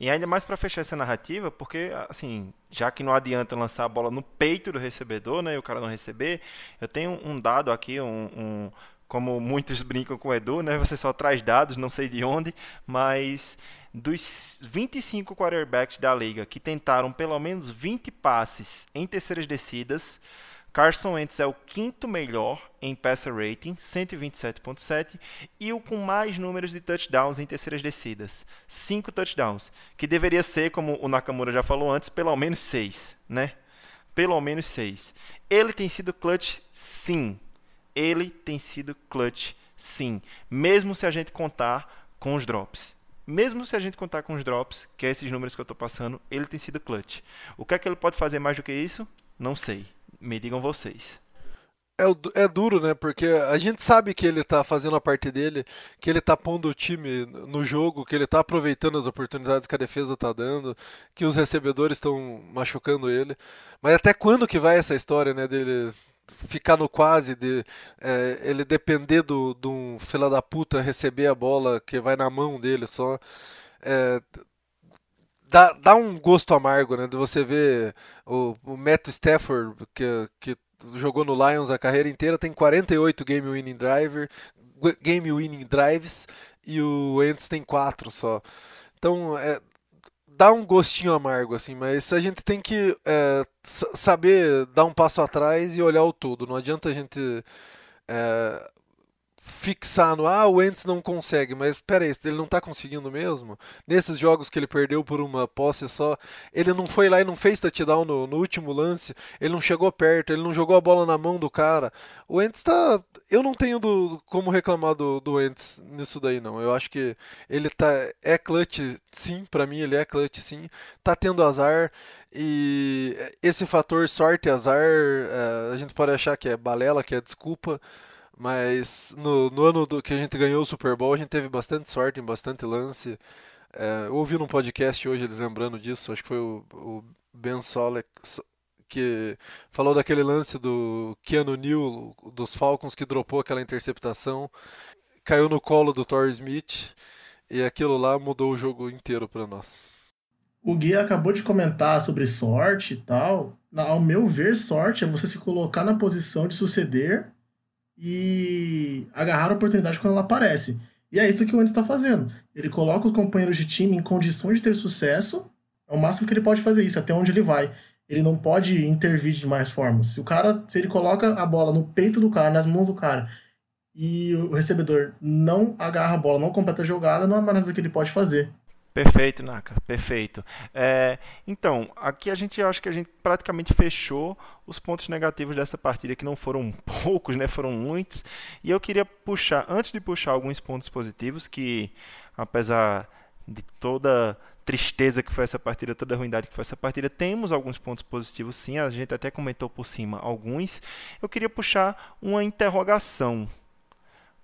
E ainda mais para fechar essa narrativa, porque, assim, já que não adianta lançar a bola no peito do recebedor, né, e o cara não receber, eu tenho um dado aqui, um, um como muitos brincam com o Edu, né, você só traz dados, não sei de onde, mas dos 25 quarterbacks da liga que tentaram pelo menos 20 passes em terceiras descidas, Carson Wentz é o quinto melhor em passer rating, 127.7, e o com mais números de touchdowns em terceiras descidas, 5 touchdowns, que deveria ser, como o Nakamura já falou antes, pelo menos 6, né? Pelo menos 6. Ele tem sido clutch sim. Ele tem sido clutch sim, mesmo se a gente contar com os drops. Mesmo se a gente contar com os drops, que é esses números que eu estou passando, ele tem sido clutch. O que é que ele pode fazer mais do que isso? Não sei. Me digam vocês. É, é duro, né? Porque a gente sabe que ele tá fazendo a parte dele, que ele tá pondo o time no jogo, que ele tá aproveitando as oportunidades que a defesa tá dando, que os recebedores estão machucando ele. Mas até quando que vai essa história, né? Dele ficar no quase, de é, ele depender do, um fila da puta receber a bola que vai na mão dele só. É, dá, dá um gosto amargo, né? De você ver o, o Matt Stafford, que, que jogou no Lions a carreira inteira, tem 48 game winning driver, game winning drives e o Wentz tem 4 só. Então, é, dá um gostinho amargo, assim, mas a gente tem que é, saber dar um passo atrás e olhar o todo. Não adianta a gente é, fixar no ah, o Wentz não consegue, mas espera aí, ele não está conseguindo mesmo? Nesses jogos que ele perdeu por uma posse só, ele não foi lá e não fez touchdown no, no último lance, ele não chegou perto, ele não jogou a bola na mão do cara. O Wentz tá. Eu não tenho do, como reclamar do, do Wentz nisso daí, não. Eu acho que ele tá. É clutch, sim, para mim ele é clutch, sim. Tá tendo azar. E esse fator sorte azar, é, a gente pode achar que é balela, que é desculpa. Mas no, no ano do, que a gente ganhou o Super Bowl, a gente teve bastante sorte em bastante lance. É, eu ouvi num podcast hoje eles lembrando disso, acho que foi o, o Ben Solek que falou daquele lance do Keanu Neal dos Falcons que dropou aquela interceptação, caiu no colo do Torrey Smith e aquilo lá mudou o jogo inteiro para nós. O Gui acabou de comentar sobre sorte e tal. ao meu ver, sorte é você se colocar na posição de suceder e agarrar a oportunidade quando ela aparece. E é isso que o Andy está fazendo. Ele coloca os companheiros de time em condições de ter sucesso, é o máximo que ele pode fazer isso, até onde ele vai. Ele não pode intervir de mais formas. Se o cara, se ele coloca a bola no peito do cara, nas mãos do cara, e o recebedor não agarra a bola, não completa a jogada, não há mais nada que ele pode fazer. Perfeito, Naka, perfeito. É, então, aqui a gente acho que a gente praticamente fechou os pontos negativos dessa partida, que não foram poucos, né? Foram muitos. E eu queria puxar, antes de puxar alguns pontos positivos, que apesar de toda tristeza que foi essa partida, toda ruindade que foi essa partida, temos alguns pontos positivos sim, a gente até comentou por cima alguns. Eu queria puxar uma interrogação.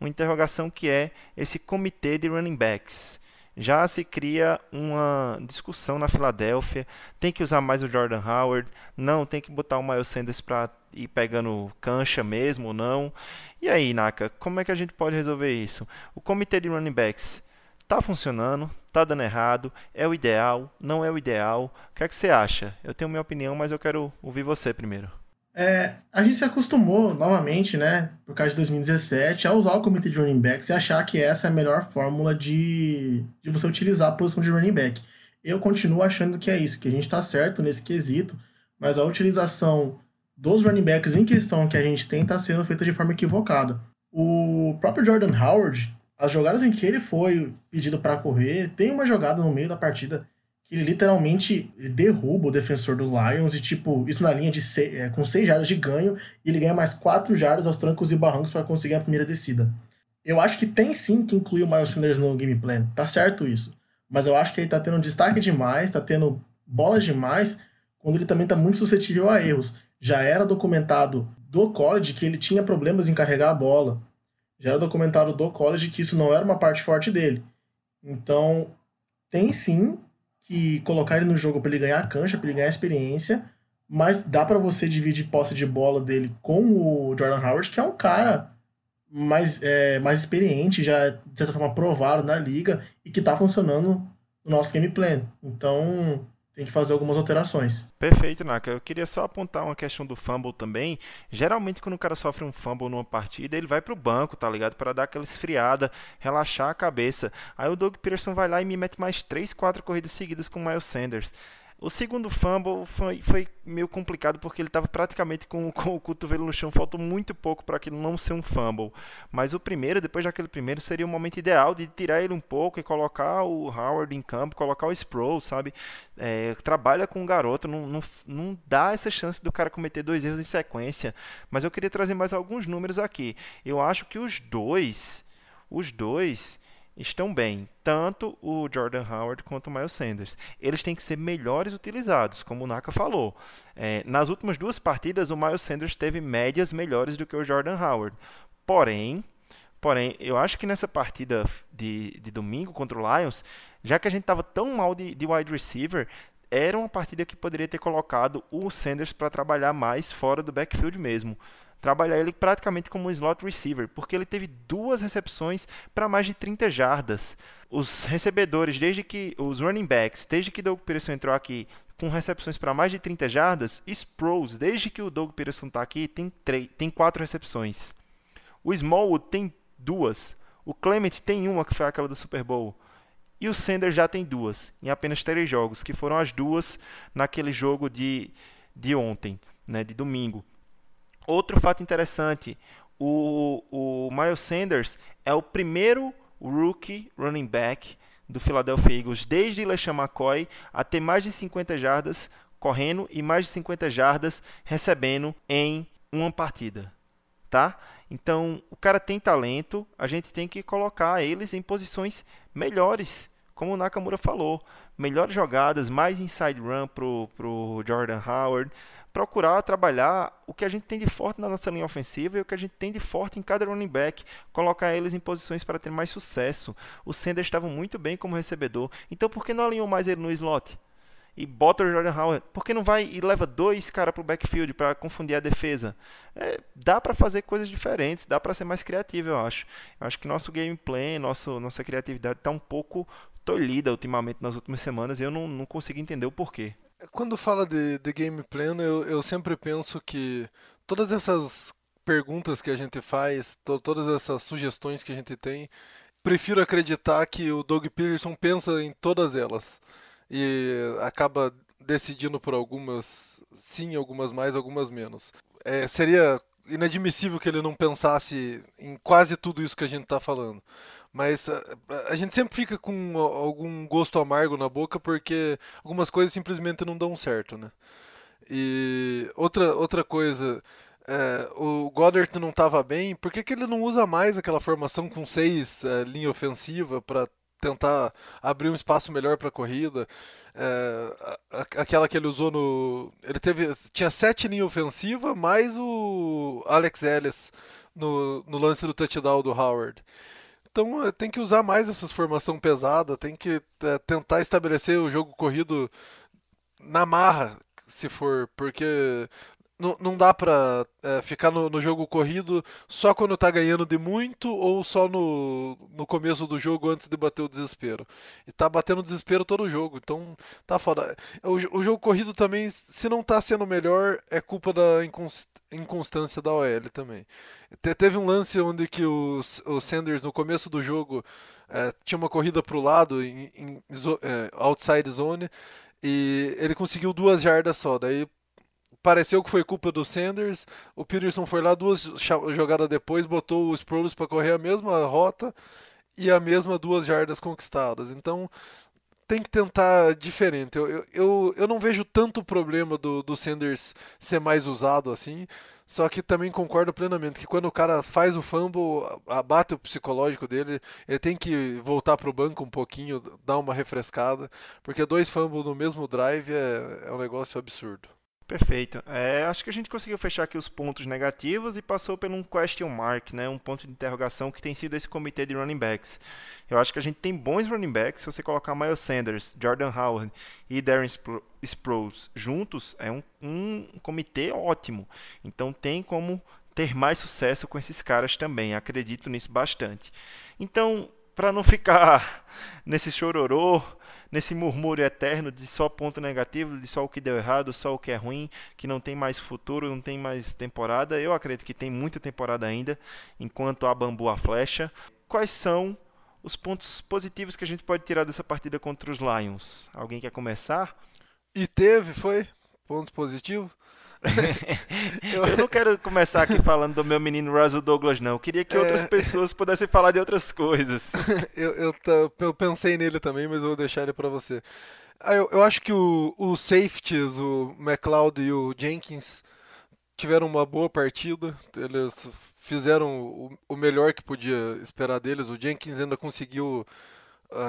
Uma interrogação que é esse comitê de running backs já se cria uma discussão na Filadélfia. Tem que usar mais o Jordan Howard? Não, tem que botar o Miles Sanders para ir pegando cancha mesmo ou não? E aí, Naka, como é que a gente pode resolver isso? O comitê de running backs está funcionando? Está dando errado? É o ideal? Não é o ideal? O que é que você acha? Eu tenho minha opinião, mas eu quero ouvir você primeiro. É, a gente se acostumou novamente, né, por causa de 2017, a usar o comitê de running backs e achar que essa é a melhor fórmula de, de você utilizar a posição de running back. Eu continuo achando que é isso, que a gente está certo nesse quesito, mas a utilização dos running backs em questão que a gente tem está sendo feita de forma equivocada. O próprio Jordan Howard, as jogadas em que ele foi pedido para correr, tem uma jogada no meio da partida que ele literalmente derruba o defensor do Lions e, tipo, isso na linha de seis, é, com 6 jardas de ganho, e ele ganha mais 4 jardas aos trancos e barrancos para conseguir a primeira descida. Eu acho que tem sim que incluir o Miles Sanders no game plan, tá certo isso. Mas eu acho que ele tá tendo destaque demais, tá tendo bolas demais, quando ele também tá muito suscetível a erros. Já era documentado do college que ele tinha problemas em carregar a bola. Já era documentado do college que isso não era uma parte forte dele. Então, tem sim que colocar ele no jogo para ele ganhar cancha, para ele ganhar experiência, mas dá para você dividir posse de bola dele com o Jordan Howard, que é um cara mais, é, mais experiente, já de certa forma provado na liga e que tá funcionando no nosso game plan. Então, tem que fazer algumas alterações. Perfeito, Naka. Eu queria só apontar uma questão do fumble também. Geralmente, quando o cara sofre um fumble numa partida, ele vai pro banco, tá ligado? Para dar aquela esfriada, relaxar a cabeça. Aí o Doug Peterson vai lá e me mete mais 3, 4 corridas seguidas com o Miles Sanders. O segundo fumble foi, foi meio complicado porque ele estava praticamente com, com, o cotovelo no chão, faltou muito pouco para aquilo não ser um fumble. Mas o primeiro, depois daquele primeiro, seria o momento ideal de tirar ele um pouco e colocar o Howard em campo, colocar o Sproul, sabe? É, trabalha com o garoto, não, não, não dá essa chance do cara cometer dois erros em sequência. Mas eu queria trazer mais alguns números aqui. Eu acho que os dois, os dois estão bem, tanto o Jordan Howard quanto o Miles Sanders. Eles têm que ser melhores utilizados, como o Naka falou. É, nas últimas duas partidas, o Miles Sanders teve médias melhores do que o Jordan Howard. Porém, porém eu acho que nessa partida de, de domingo contra o Lions, já que a gente estava tão mal de, de wide receiver, era uma partida que poderia ter colocado o Sanders para trabalhar mais fora do backfield mesmo trabalhar ele praticamente como um slot receiver, porque ele teve duas recepções para mais de 30 jardas. Os recebedores, desde que os running backs, desde que Doug Peterson entrou aqui, com recepções para mais de 30 jardas, Sproles, desde que o Doug Peterson está aqui, tem, tem quatro recepções. O Smallwood tem duas. O Clement tem uma, que foi aquela do Super Bowl. E o Sanders já tem duas, em apenas três jogos, que foram as duas naquele jogo de, de ontem, né, de domingo. Outro fato interessante, o, o Miles Sanders é o primeiro rookie running back do Philadelphia Eagles desde LeSean McCoy a ter mais de 50 jardas correndo e mais de 50 jardas recebendo em uma partida, tá? Então, o cara tem talento, a gente tem que colocar eles em posições melhores, como o Nakamura falou, melhores jogadas, mais inside run pro, pro Jordan Howard, procurar trabalhar o que a gente tem de forte na nossa linha ofensiva e o que a gente tem de forte em cada running back, colocar eles em posições para ter mais sucesso. O Sanders estava muito bem como recebedor, então por que não alinhou mais ele no slot? E bota o Jordan Howard, por que não vai e leva dois caras para o backfield para confundir a defesa? É, dá para fazer coisas diferentes, dá para ser mais criativo, eu acho. Eu acho que nosso gameplay, nosso, nossa criatividade está um pouco tolhida ultimamente nas últimas semanas e eu não, não consigo entender o porquê. Quando fala de, de game plan, eu, eu sempre penso que todas essas perguntas que a gente faz, to, todas essas sugestões que a gente tem, prefiro acreditar que o Doug Peterson pensa em todas elas e acaba decidindo por algumas sim, algumas mais, algumas menos. É, seria inadmissível que ele não pensasse em quase tudo isso que a gente está falando. Mas a, a, gente sempre fica com algum gosto amargo na boca porque algumas coisas simplesmente não dão certo, né? E outra, outra coisa, é, o Goddard não estava bem, por que, que ele não usa mais aquela formação com seis é, linha ofensiva para tentar abrir um espaço melhor para a corrida? É, aquela que ele usou no. Ele teve. Tinha sete linha ofensiva, mais o Alex Ellis no, no lance do touchdown do Howard. Então é, tem que usar mais essas formação pesada, tem que é, tentar estabelecer o jogo corrido na marra, se for, porque não, não dá pra é, ficar no, no, jogo corrido só quando tá ganhando de muito ou só no, no começo do jogo antes de bater o desespero. E tá batendo desespero todo o jogo, então tá foda. O, o jogo corrido também, se não tá sendo melhor, é culpa da inconstância da OL também. Te, teve um lance onde que o, o Sanders, no começo do jogo, é, tinha uma corrida pro lado, em, em é, outside zone, e ele conseguiu duas jardas só. Daí pareceu que foi culpa do Sanders. O Peterson foi lá duas jogadas depois, botou o Sproles para correr a mesma rota e a mesma duas jardas conquistadas. Então tem que tentar diferente. Eu, eu, eu não vejo tanto problema do, do Sanders ser mais usado assim. Só que também concordo plenamente que quando o cara faz o fumble, abate o psicológico dele, ele tem que voltar para o banco um pouquinho, dar uma refrescada, porque dois fumbles no mesmo drive é, é um negócio absurdo. Perfeito. É, acho que a gente conseguiu fechar aqui os pontos negativos e passou por um question mark, né, um ponto de interrogação que tem sido esse comitê de running backs. Eu acho que a gente tem bons running backs. Se você colocar Miles Sanders, Jordan Howard e Darren Sproles juntos, é um, um comitê ótimo. Então tem como ter mais sucesso com esses caras também. Acredito nisso bastante. Então, para não ficar nesse chororô, nesse murmúrio eterno de só ponto negativo, de só o que deu errado, só o que é ruim, que não tem mais futuro, não tem mais temporada. Eu acredito que tem muita temporada ainda, enquanto a bambu a flecha. Quais são os pontos positivos que a gente pode tirar dessa partida contra os Lions? Alguém quer começar? E teve, foi? Ponto positivo? eu não quero começar aqui falando do meu menino Russell Douglas, não. Eu queria que é... outras pessoas pudessem falar de outras coisas. eu, eu, eu, pensei nele também, mas vou deixar ele para você. Ah, eu, eu, acho que o, os safeties, o McLeod e o Jenkins, tiveram uma boa partida. Eles fizeram o, o melhor que podia esperar deles. O Jenkins ainda conseguiu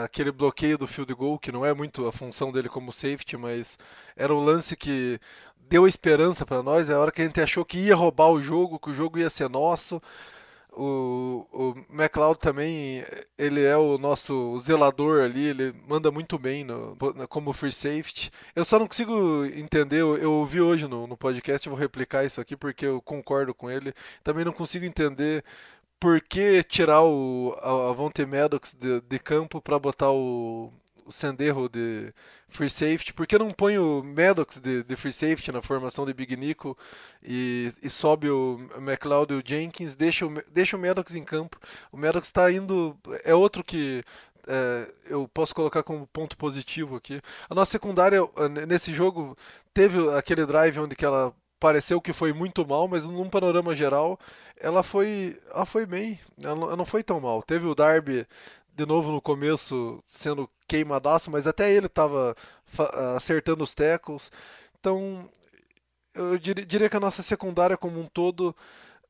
aquele bloqueio do field goal, que não é muito a função dele como safety, mas era o lance que deu esperança para nós. É a hora que a gente achou que ia roubar o jogo, que o jogo ia ser nosso. O, o McLeod também, ele é o nosso zelador ali, ele manda muito bem no, como free safety. Eu só não consigo entender, eu, ouvi hoje no, no podcast, vou replicar isso aqui porque eu concordo com ele. Também não consigo entender por que tirar o a, a Vontae Maddox de, de campo para botar o, o Senderro de free safety, por que não põe o Maddox de, de free safety na formação de Big Nico e, e sobe o McLeod e o Jenkins, deixa o, deixa o Maddox em campo. O Maddox está indo, é outro que é, eu posso colocar como ponto positivo aqui. A nossa secundária nesse jogo teve aquele drive onde que ela pareceu que foi muito mal, mas num panorama geral ela foi, ela foi bem, ela não foi tão mal. Teve o Darby de novo no começo sendo queimadaço, mas até ele estava acertando os tackles. Então, eu diria que a nossa secundária como um todo,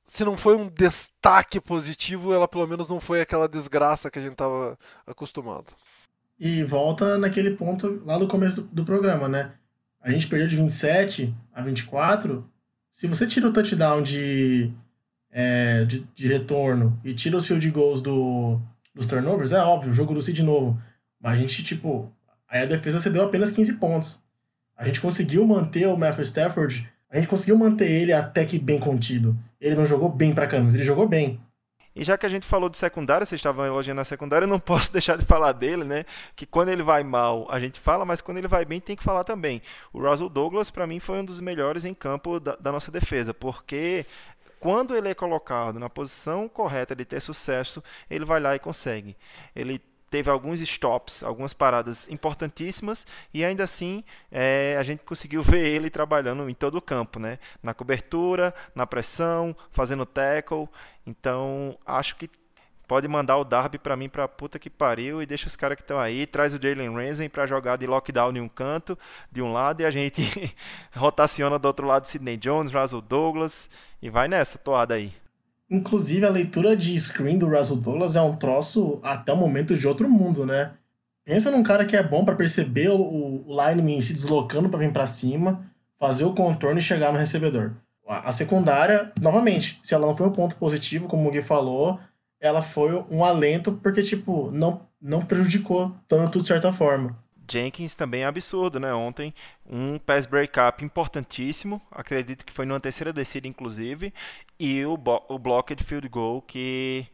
se não foi um destaque positivo, ela pelo menos não foi aquela desgraça que a gente estava acostumado. E volta naquele ponto lá do começo do, do, programa, né? A gente perdeu de 27 a 24. Se você tira o touchdown de, é, de, de retorno e tira os field goals do, dos turnovers, é óbvio, o jogo do de novo. Mas a gente, tipo, aí a defesa cedeu apenas 15 pontos. A gente conseguiu manter o Matthew Stafford, a gente conseguiu manter ele até que bem contido. Ele não jogou bem pra câmera, ele jogou bem. E já que a gente falou de secundária, vocês estavam elogiando a secundária, eu não posso deixar de falar dele, né? Que quando ele vai mal, a gente fala, mas quando ele vai bem, tem que falar também. O Russell Douglas, para mim, foi um dos melhores em campo da, da nossa defesa, porque quando ele é colocado na posição correta de ter sucesso, ele vai lá e consegue. Ele teve alguns stops, algumas paradas importantíssimas e ainda assim é, a gente conseguiu ver ele trabalhando em todo o campo, né? Na cobertura, na pressão, fazendo tackle. Então acho que pode mandar o Darby para mim para puta que pariu e deixa os caras que estão aí, traz o Jalen Ramsey para jogar de lockdown em um canto, de um lado e a gente rotaciona do outro lado Sidney Jones, Russell Douglas e vai nessa toada aí. Inclusive, a leitura de screen do Russell Douglas é um troço até o momento de outro mundo, né? Pensa num cara que é bom para perceber o, o lineman se deslocando para vir para cima, fazer o contorno e chegar no recebedor. A, a secundária, novamente, se ela não foi um ponto positivo, como o Gui falou, ela foi um alento porque, tipo, não, não prejudicou tanto de certa forma. Jenkins também é absurdo, né? Ontem, um pass breakup importantíssimo, acredito que foi numa terceira descida, inclusive, e o, o blocked field goal que,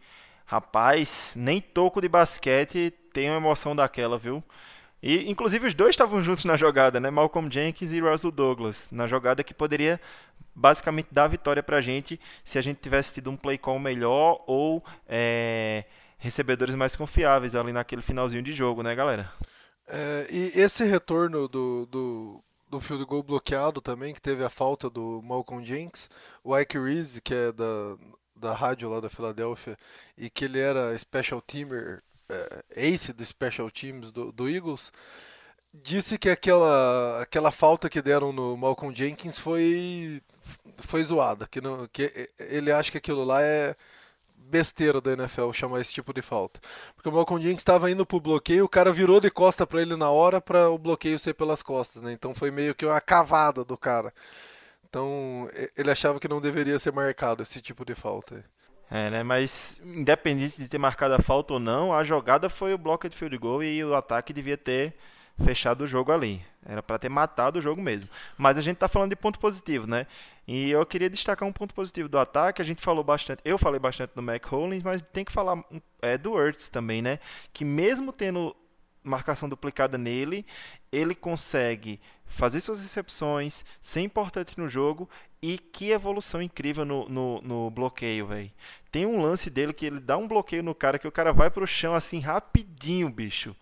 rapaz, nem toco de basquete tem uma emoção daquela, viu? E, inclusive, os dois estavam juntos na jogada, né? Malcolm Jenkins e Russell Douglas, na jogada que poderia basicamente dar a vitória pra gente se a gente tivesse tido um play call melhor ou é, recebedores mais confiáveis ali naquele finalzinho de jogo, né, galera? É, e esse retorno do, do, do field goal bloqueado também, que teve a falta do Malcolm Jenkins, o Ike Reese, que é da, da rádio lá da Filadélfia, e que ele era special teamer, é, ace do special teams do, do Eagles, disse que aquela, aquela falta que deram no Malcolm Jenkins foi, foi zoada, que, não, que ele acha que aquilo lá é besteira da NFL chamar esse tipo de falta. Porque o Malcolm Jenkins estava indo pro bloqueio, o cara virou de costa para ele na hora para o bloqueio ser pelas costas, né? Então foi meio que uma cavada do cara. Então ele achava que não deveria ser marcado esse tipo de falta. É, né? Mas independente de ter marcado a falta ou não, a jogada foi o bloco de field goal e o ataque devia ter fechado o jogo ali. Era para ter matado o jogo mesmo. Mas a gente está falando de ponto positivo, né? E eu queria destacar um ponto positivo do ataque. A gente falou bastante, eu falei bastante do Mac Hollins, mas tem que falar é, do Ertz também, né? Que mesmo tendo marcação duplicada nele, ele consegue fazer suas recepções, ser importante no jogo e que evolução incrível no, no, no bloqueio, velho. Tem um lance dele que ele dá um bloqueio no cara que o cara vai pro chão assim rapidinho, bicho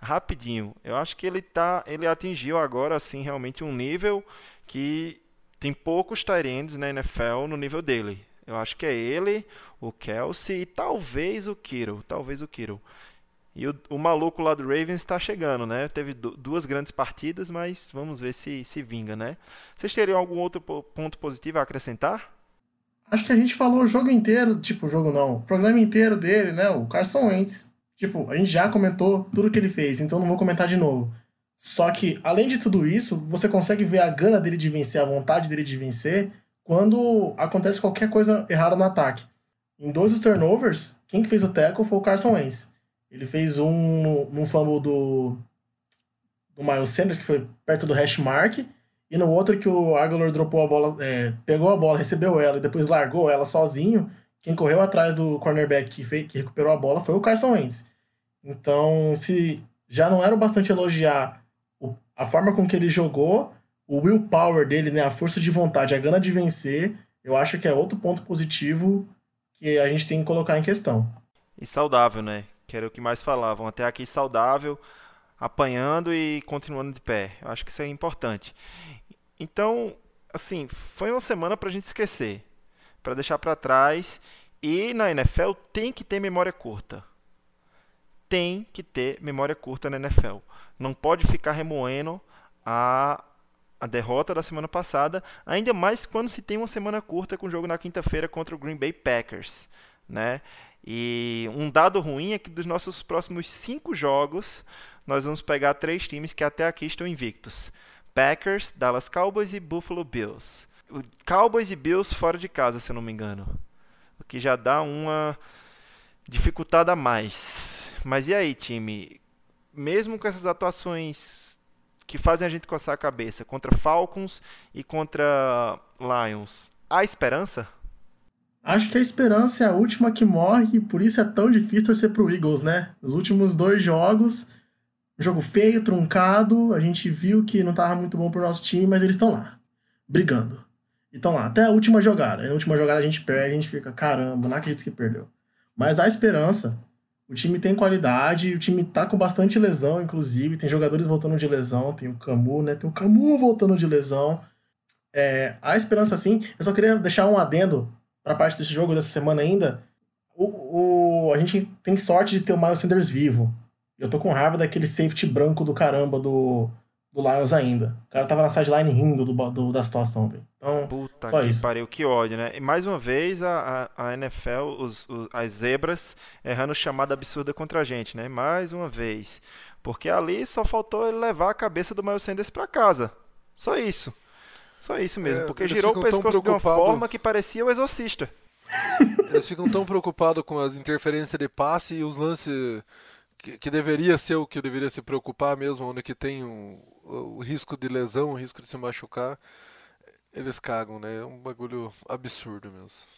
rapidinho. Eu acho que ele tá, ele atingiu agora assim realmente um nível que tem poucos Tyrands na NFL no nível dele. Eu acho que é ele, o Kelsey e talvez o Kiro, talvez o Kiro. E o, o maluco lá do Ravens está chegando, né? Teve duas grandes partidas, mas vamos ver se se vinga, né? Vocês teriam algum outro ponto positivo a acrescentar? Acho que a gente falou o jogo inteiro, tipo, o jogo não, o programa inteiro dele, né? O Carson Wentz. Tipo, a gente já comentou tudo que ele fez, então não vou comentar de novo. Só que, além de tudo isso, você consegue ver a gana dele de vencer, a vontade dele de vencer, quando acontece qualquer coisa errada no ataque. Em dois dos turnovers, quem que fez o tackle foi o Carson Wentz. Ele fez um num fumble do, do Miles Sanders, que foi perto do hash mark, e no outro que o Aguilar dropou a bola, é, pegou a bola, recebeu ela e depois largou ela sozinho. Quem correu atrás do cornerback que, fez, que recuperou a bola foi o Carson Wentz. Então, se já não era o bastante elogiar a forma com que ele jogou, o willpower dele, né, a força de vontade, a gana de vencer, eu acho que é outro ponto positivo que a gente tem que colocar em questão. E saudável, né? Que era o que mais falavam. Até aqui saudável, apanhando e continuando de pé. Eu acho que isso é importante. Então, assim, foi uma semana para a gente esquecer, para deixar para trás. E na NFL tem que ter memória curta tem que ter memória curta na NFL. Não pode ficar remoendo a, a derrota da semana passada, ainda mais quando se tem uma semana curta com o jogo na quinta-feira contra o Green Bay Packers. Né? E um dado ruim é que dos nossos próximos cinco jogos, nós vamos pegar três times que até aqui estão invictos: Packers, Dallas Cowboys e Buffalo Bills. Cowboys e Bills fora de casa, se eu não me engano. O que já dá uma dificultada a mais. Mas e aí, time? Mesmo com essas atuações que fazem a gente coçar a cabeça contra Falcons e contra Lions, há esperança? Acho que a esperança é a última que morre e por isso é tão difícil torcer pro Eagles, né? Nos últimos dois jogos, jogo feio, truncado, a gente viu que não tava muito bom pro nosso time, mas eles estão lá, brigando. E estão lá, até a última jogada. Na última jogada a gente perde, a gente fica, caramba, não acredito que perdeu. Mas há esperança. O time tem qualidade, o time tá com bastante lesão, inclusive. Tem jogadores voltando de lesão, tem o Camu, né? Tem o Camu voltando de lesão. É, há esperança sim. Eu só queria deixar um adendo pra parte desse jogo dessa semana ainda. O, o, a gente tem sorte de ter o Miles Sanders vivo. Eu tô com raiva daquele safety branco do caramba do, do Lions ainda. O cara tava na sideline rindo do, do da situação, velho. Então, Puta só que isso. pariu, que ódio, né? E mais uma vez a, a, a NFL, os, os- as zebras, errando chamada absurda contra a gente, né? Mais uma vez. Porque ali só faltou ele levar a cabeça do Miles Sanders pra casa. Só isso. Só isso mesmo. É, porque girou o pescoço de uma forma que parecia o exorcista. Eles ficam tão preocupados com as interferências de passe e os lances que, que deveria ser o que deveria se preocupar mesmo, onde que tem o, o risco de lesão, o risco de se machucar. Eles cagam, né? É um bagulho absurdo mesmo.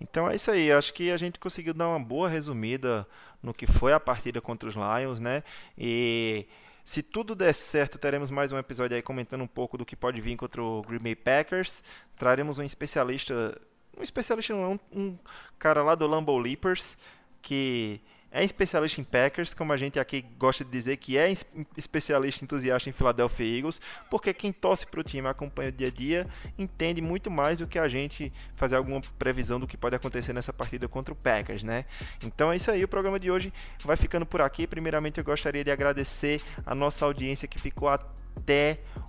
Então é isso aí, acho que a gente conseguiu dar uma boa resumida no que foi a partida contra os Lions, né? E se tudo der certo, teremos mais um episódio aí comentando um pouco do que pode vir contra o Green Bay Packers. Traremos um especialista, um especialista não, um, um cara lá do Lambeau Leapers, que é especialista em Packers, como a gente aqui gosta de dizer que é es- especialista entusiasta em Philadelphia Eagles, porque quem torce para o time acompanha o dia a dia, entende muito mais do que a gente fazer alguma previsão do que pode acontecer nessa partida contra o Packers, né? Então é isso aí, o programa de hoje vai ficando por aqui. Primeiramente eu gostaria de agradecer a nossa audiência que ficou até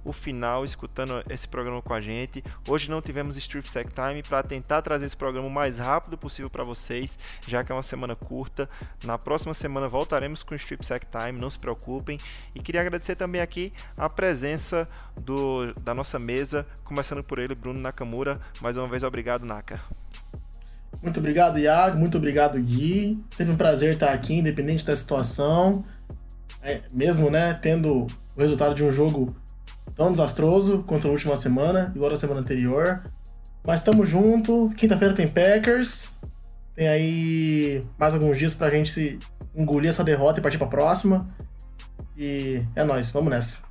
o final escutando esse programa com a gente. Hoje não tivemos Strip Sack Time para tentar trazer esse programa o mais rápido possível para vocês, já que é uma semana curta. Na próxima semana voltaremos com o Strip Sack Time, não se preocupem. E queria agradecer também aqui a presença do, da nossa mesa, começando por ele, Bruno Nakamura. Mais uma vez, obrigado, Naka. Muito obrigado, Iago. Muito obrigado, Gui. Sempre um prazer estar aqui, independente da situação. É, mesmo, né, tendo resultado de um jogo tão desastroso contra a última semana, igual a semana anterior. Mas estamos junto. Quinta-feira tem Packers. Tem aí mais alguns dias pra gente se engolir essa derrota e partir pra próxima. E é nóis, vamos nessa.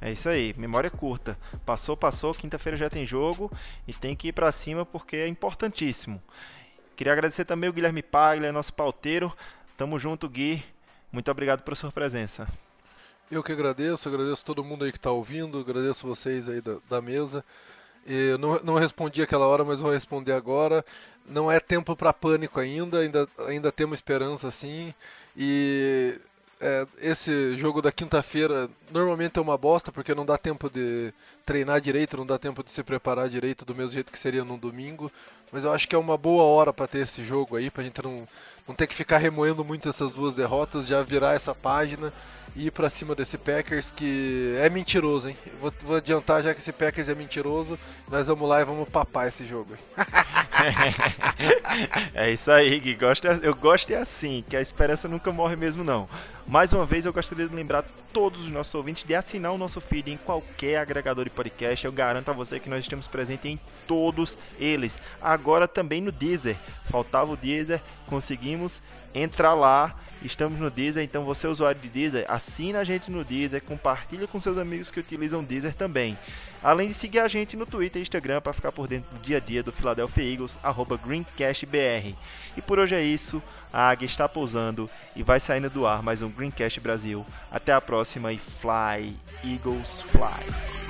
É isso aí, memória curta. Passou, passou, quinta-feira já tem jogo e tem que ir pra cima porque é importantíssimo. Queria agradecer também o Guilherme Paglia, nosso pauteiro. Tamo junto, Gui. Muito obrigado pela sua presença. Eu que agradeço, agradeço todo mundo aí que está ouvindo, agradeço vocês aí da, da mesa. E não, não respondi aquela hora, mas vou responder agora. Não é tempo para pânico ainda, ainda, ainda temos esperança sim. E é, esse jogo da quinta-feira normalmente é uma bosta, porque não dá tempo de treinar direito, não dá tempo de se preparar direito do mesmo jeito que seria no domingo. Mas eu acho que é uma boa hora para ter esse jogo aí, pra gente não, não ter que ficar remoendo muito essas duas derrotas, já virar essa página ir pra cima desse Packers que é mentiroso, hein? Vou, vou adiantar já que esse Packers é mentiroso. Nós vamos lá e vamos papar esse jogo. é isso aí, Gui. Gosto, eu gosto é assim, que a esperança nunca morre mesmo, não. Mais uma vez, eu gostaria de lembrar todos os nossos ouvintes de assinar o nosso feed em qualquer agregador de podcast. Eu garanto a você que nós estamos presentes em todos eles. Agora também no Deezer. Faltava o Deezer, conseguimos entrar lá. Estamos no Deezer, então você usuário de Deezer, assina a gente no Deezer, compartilha com seus amigos que utilizam Deezer também. Além de seguir a gente no Twitter e Instagram para ficar por dentro do dia a dia do Philadelphia Eagles, GreencastBR. E por hoje é isso, a águia está pousando e vai saindo do ar mais um Greencast Brasil. Até a próxima e fly, Eagles fly!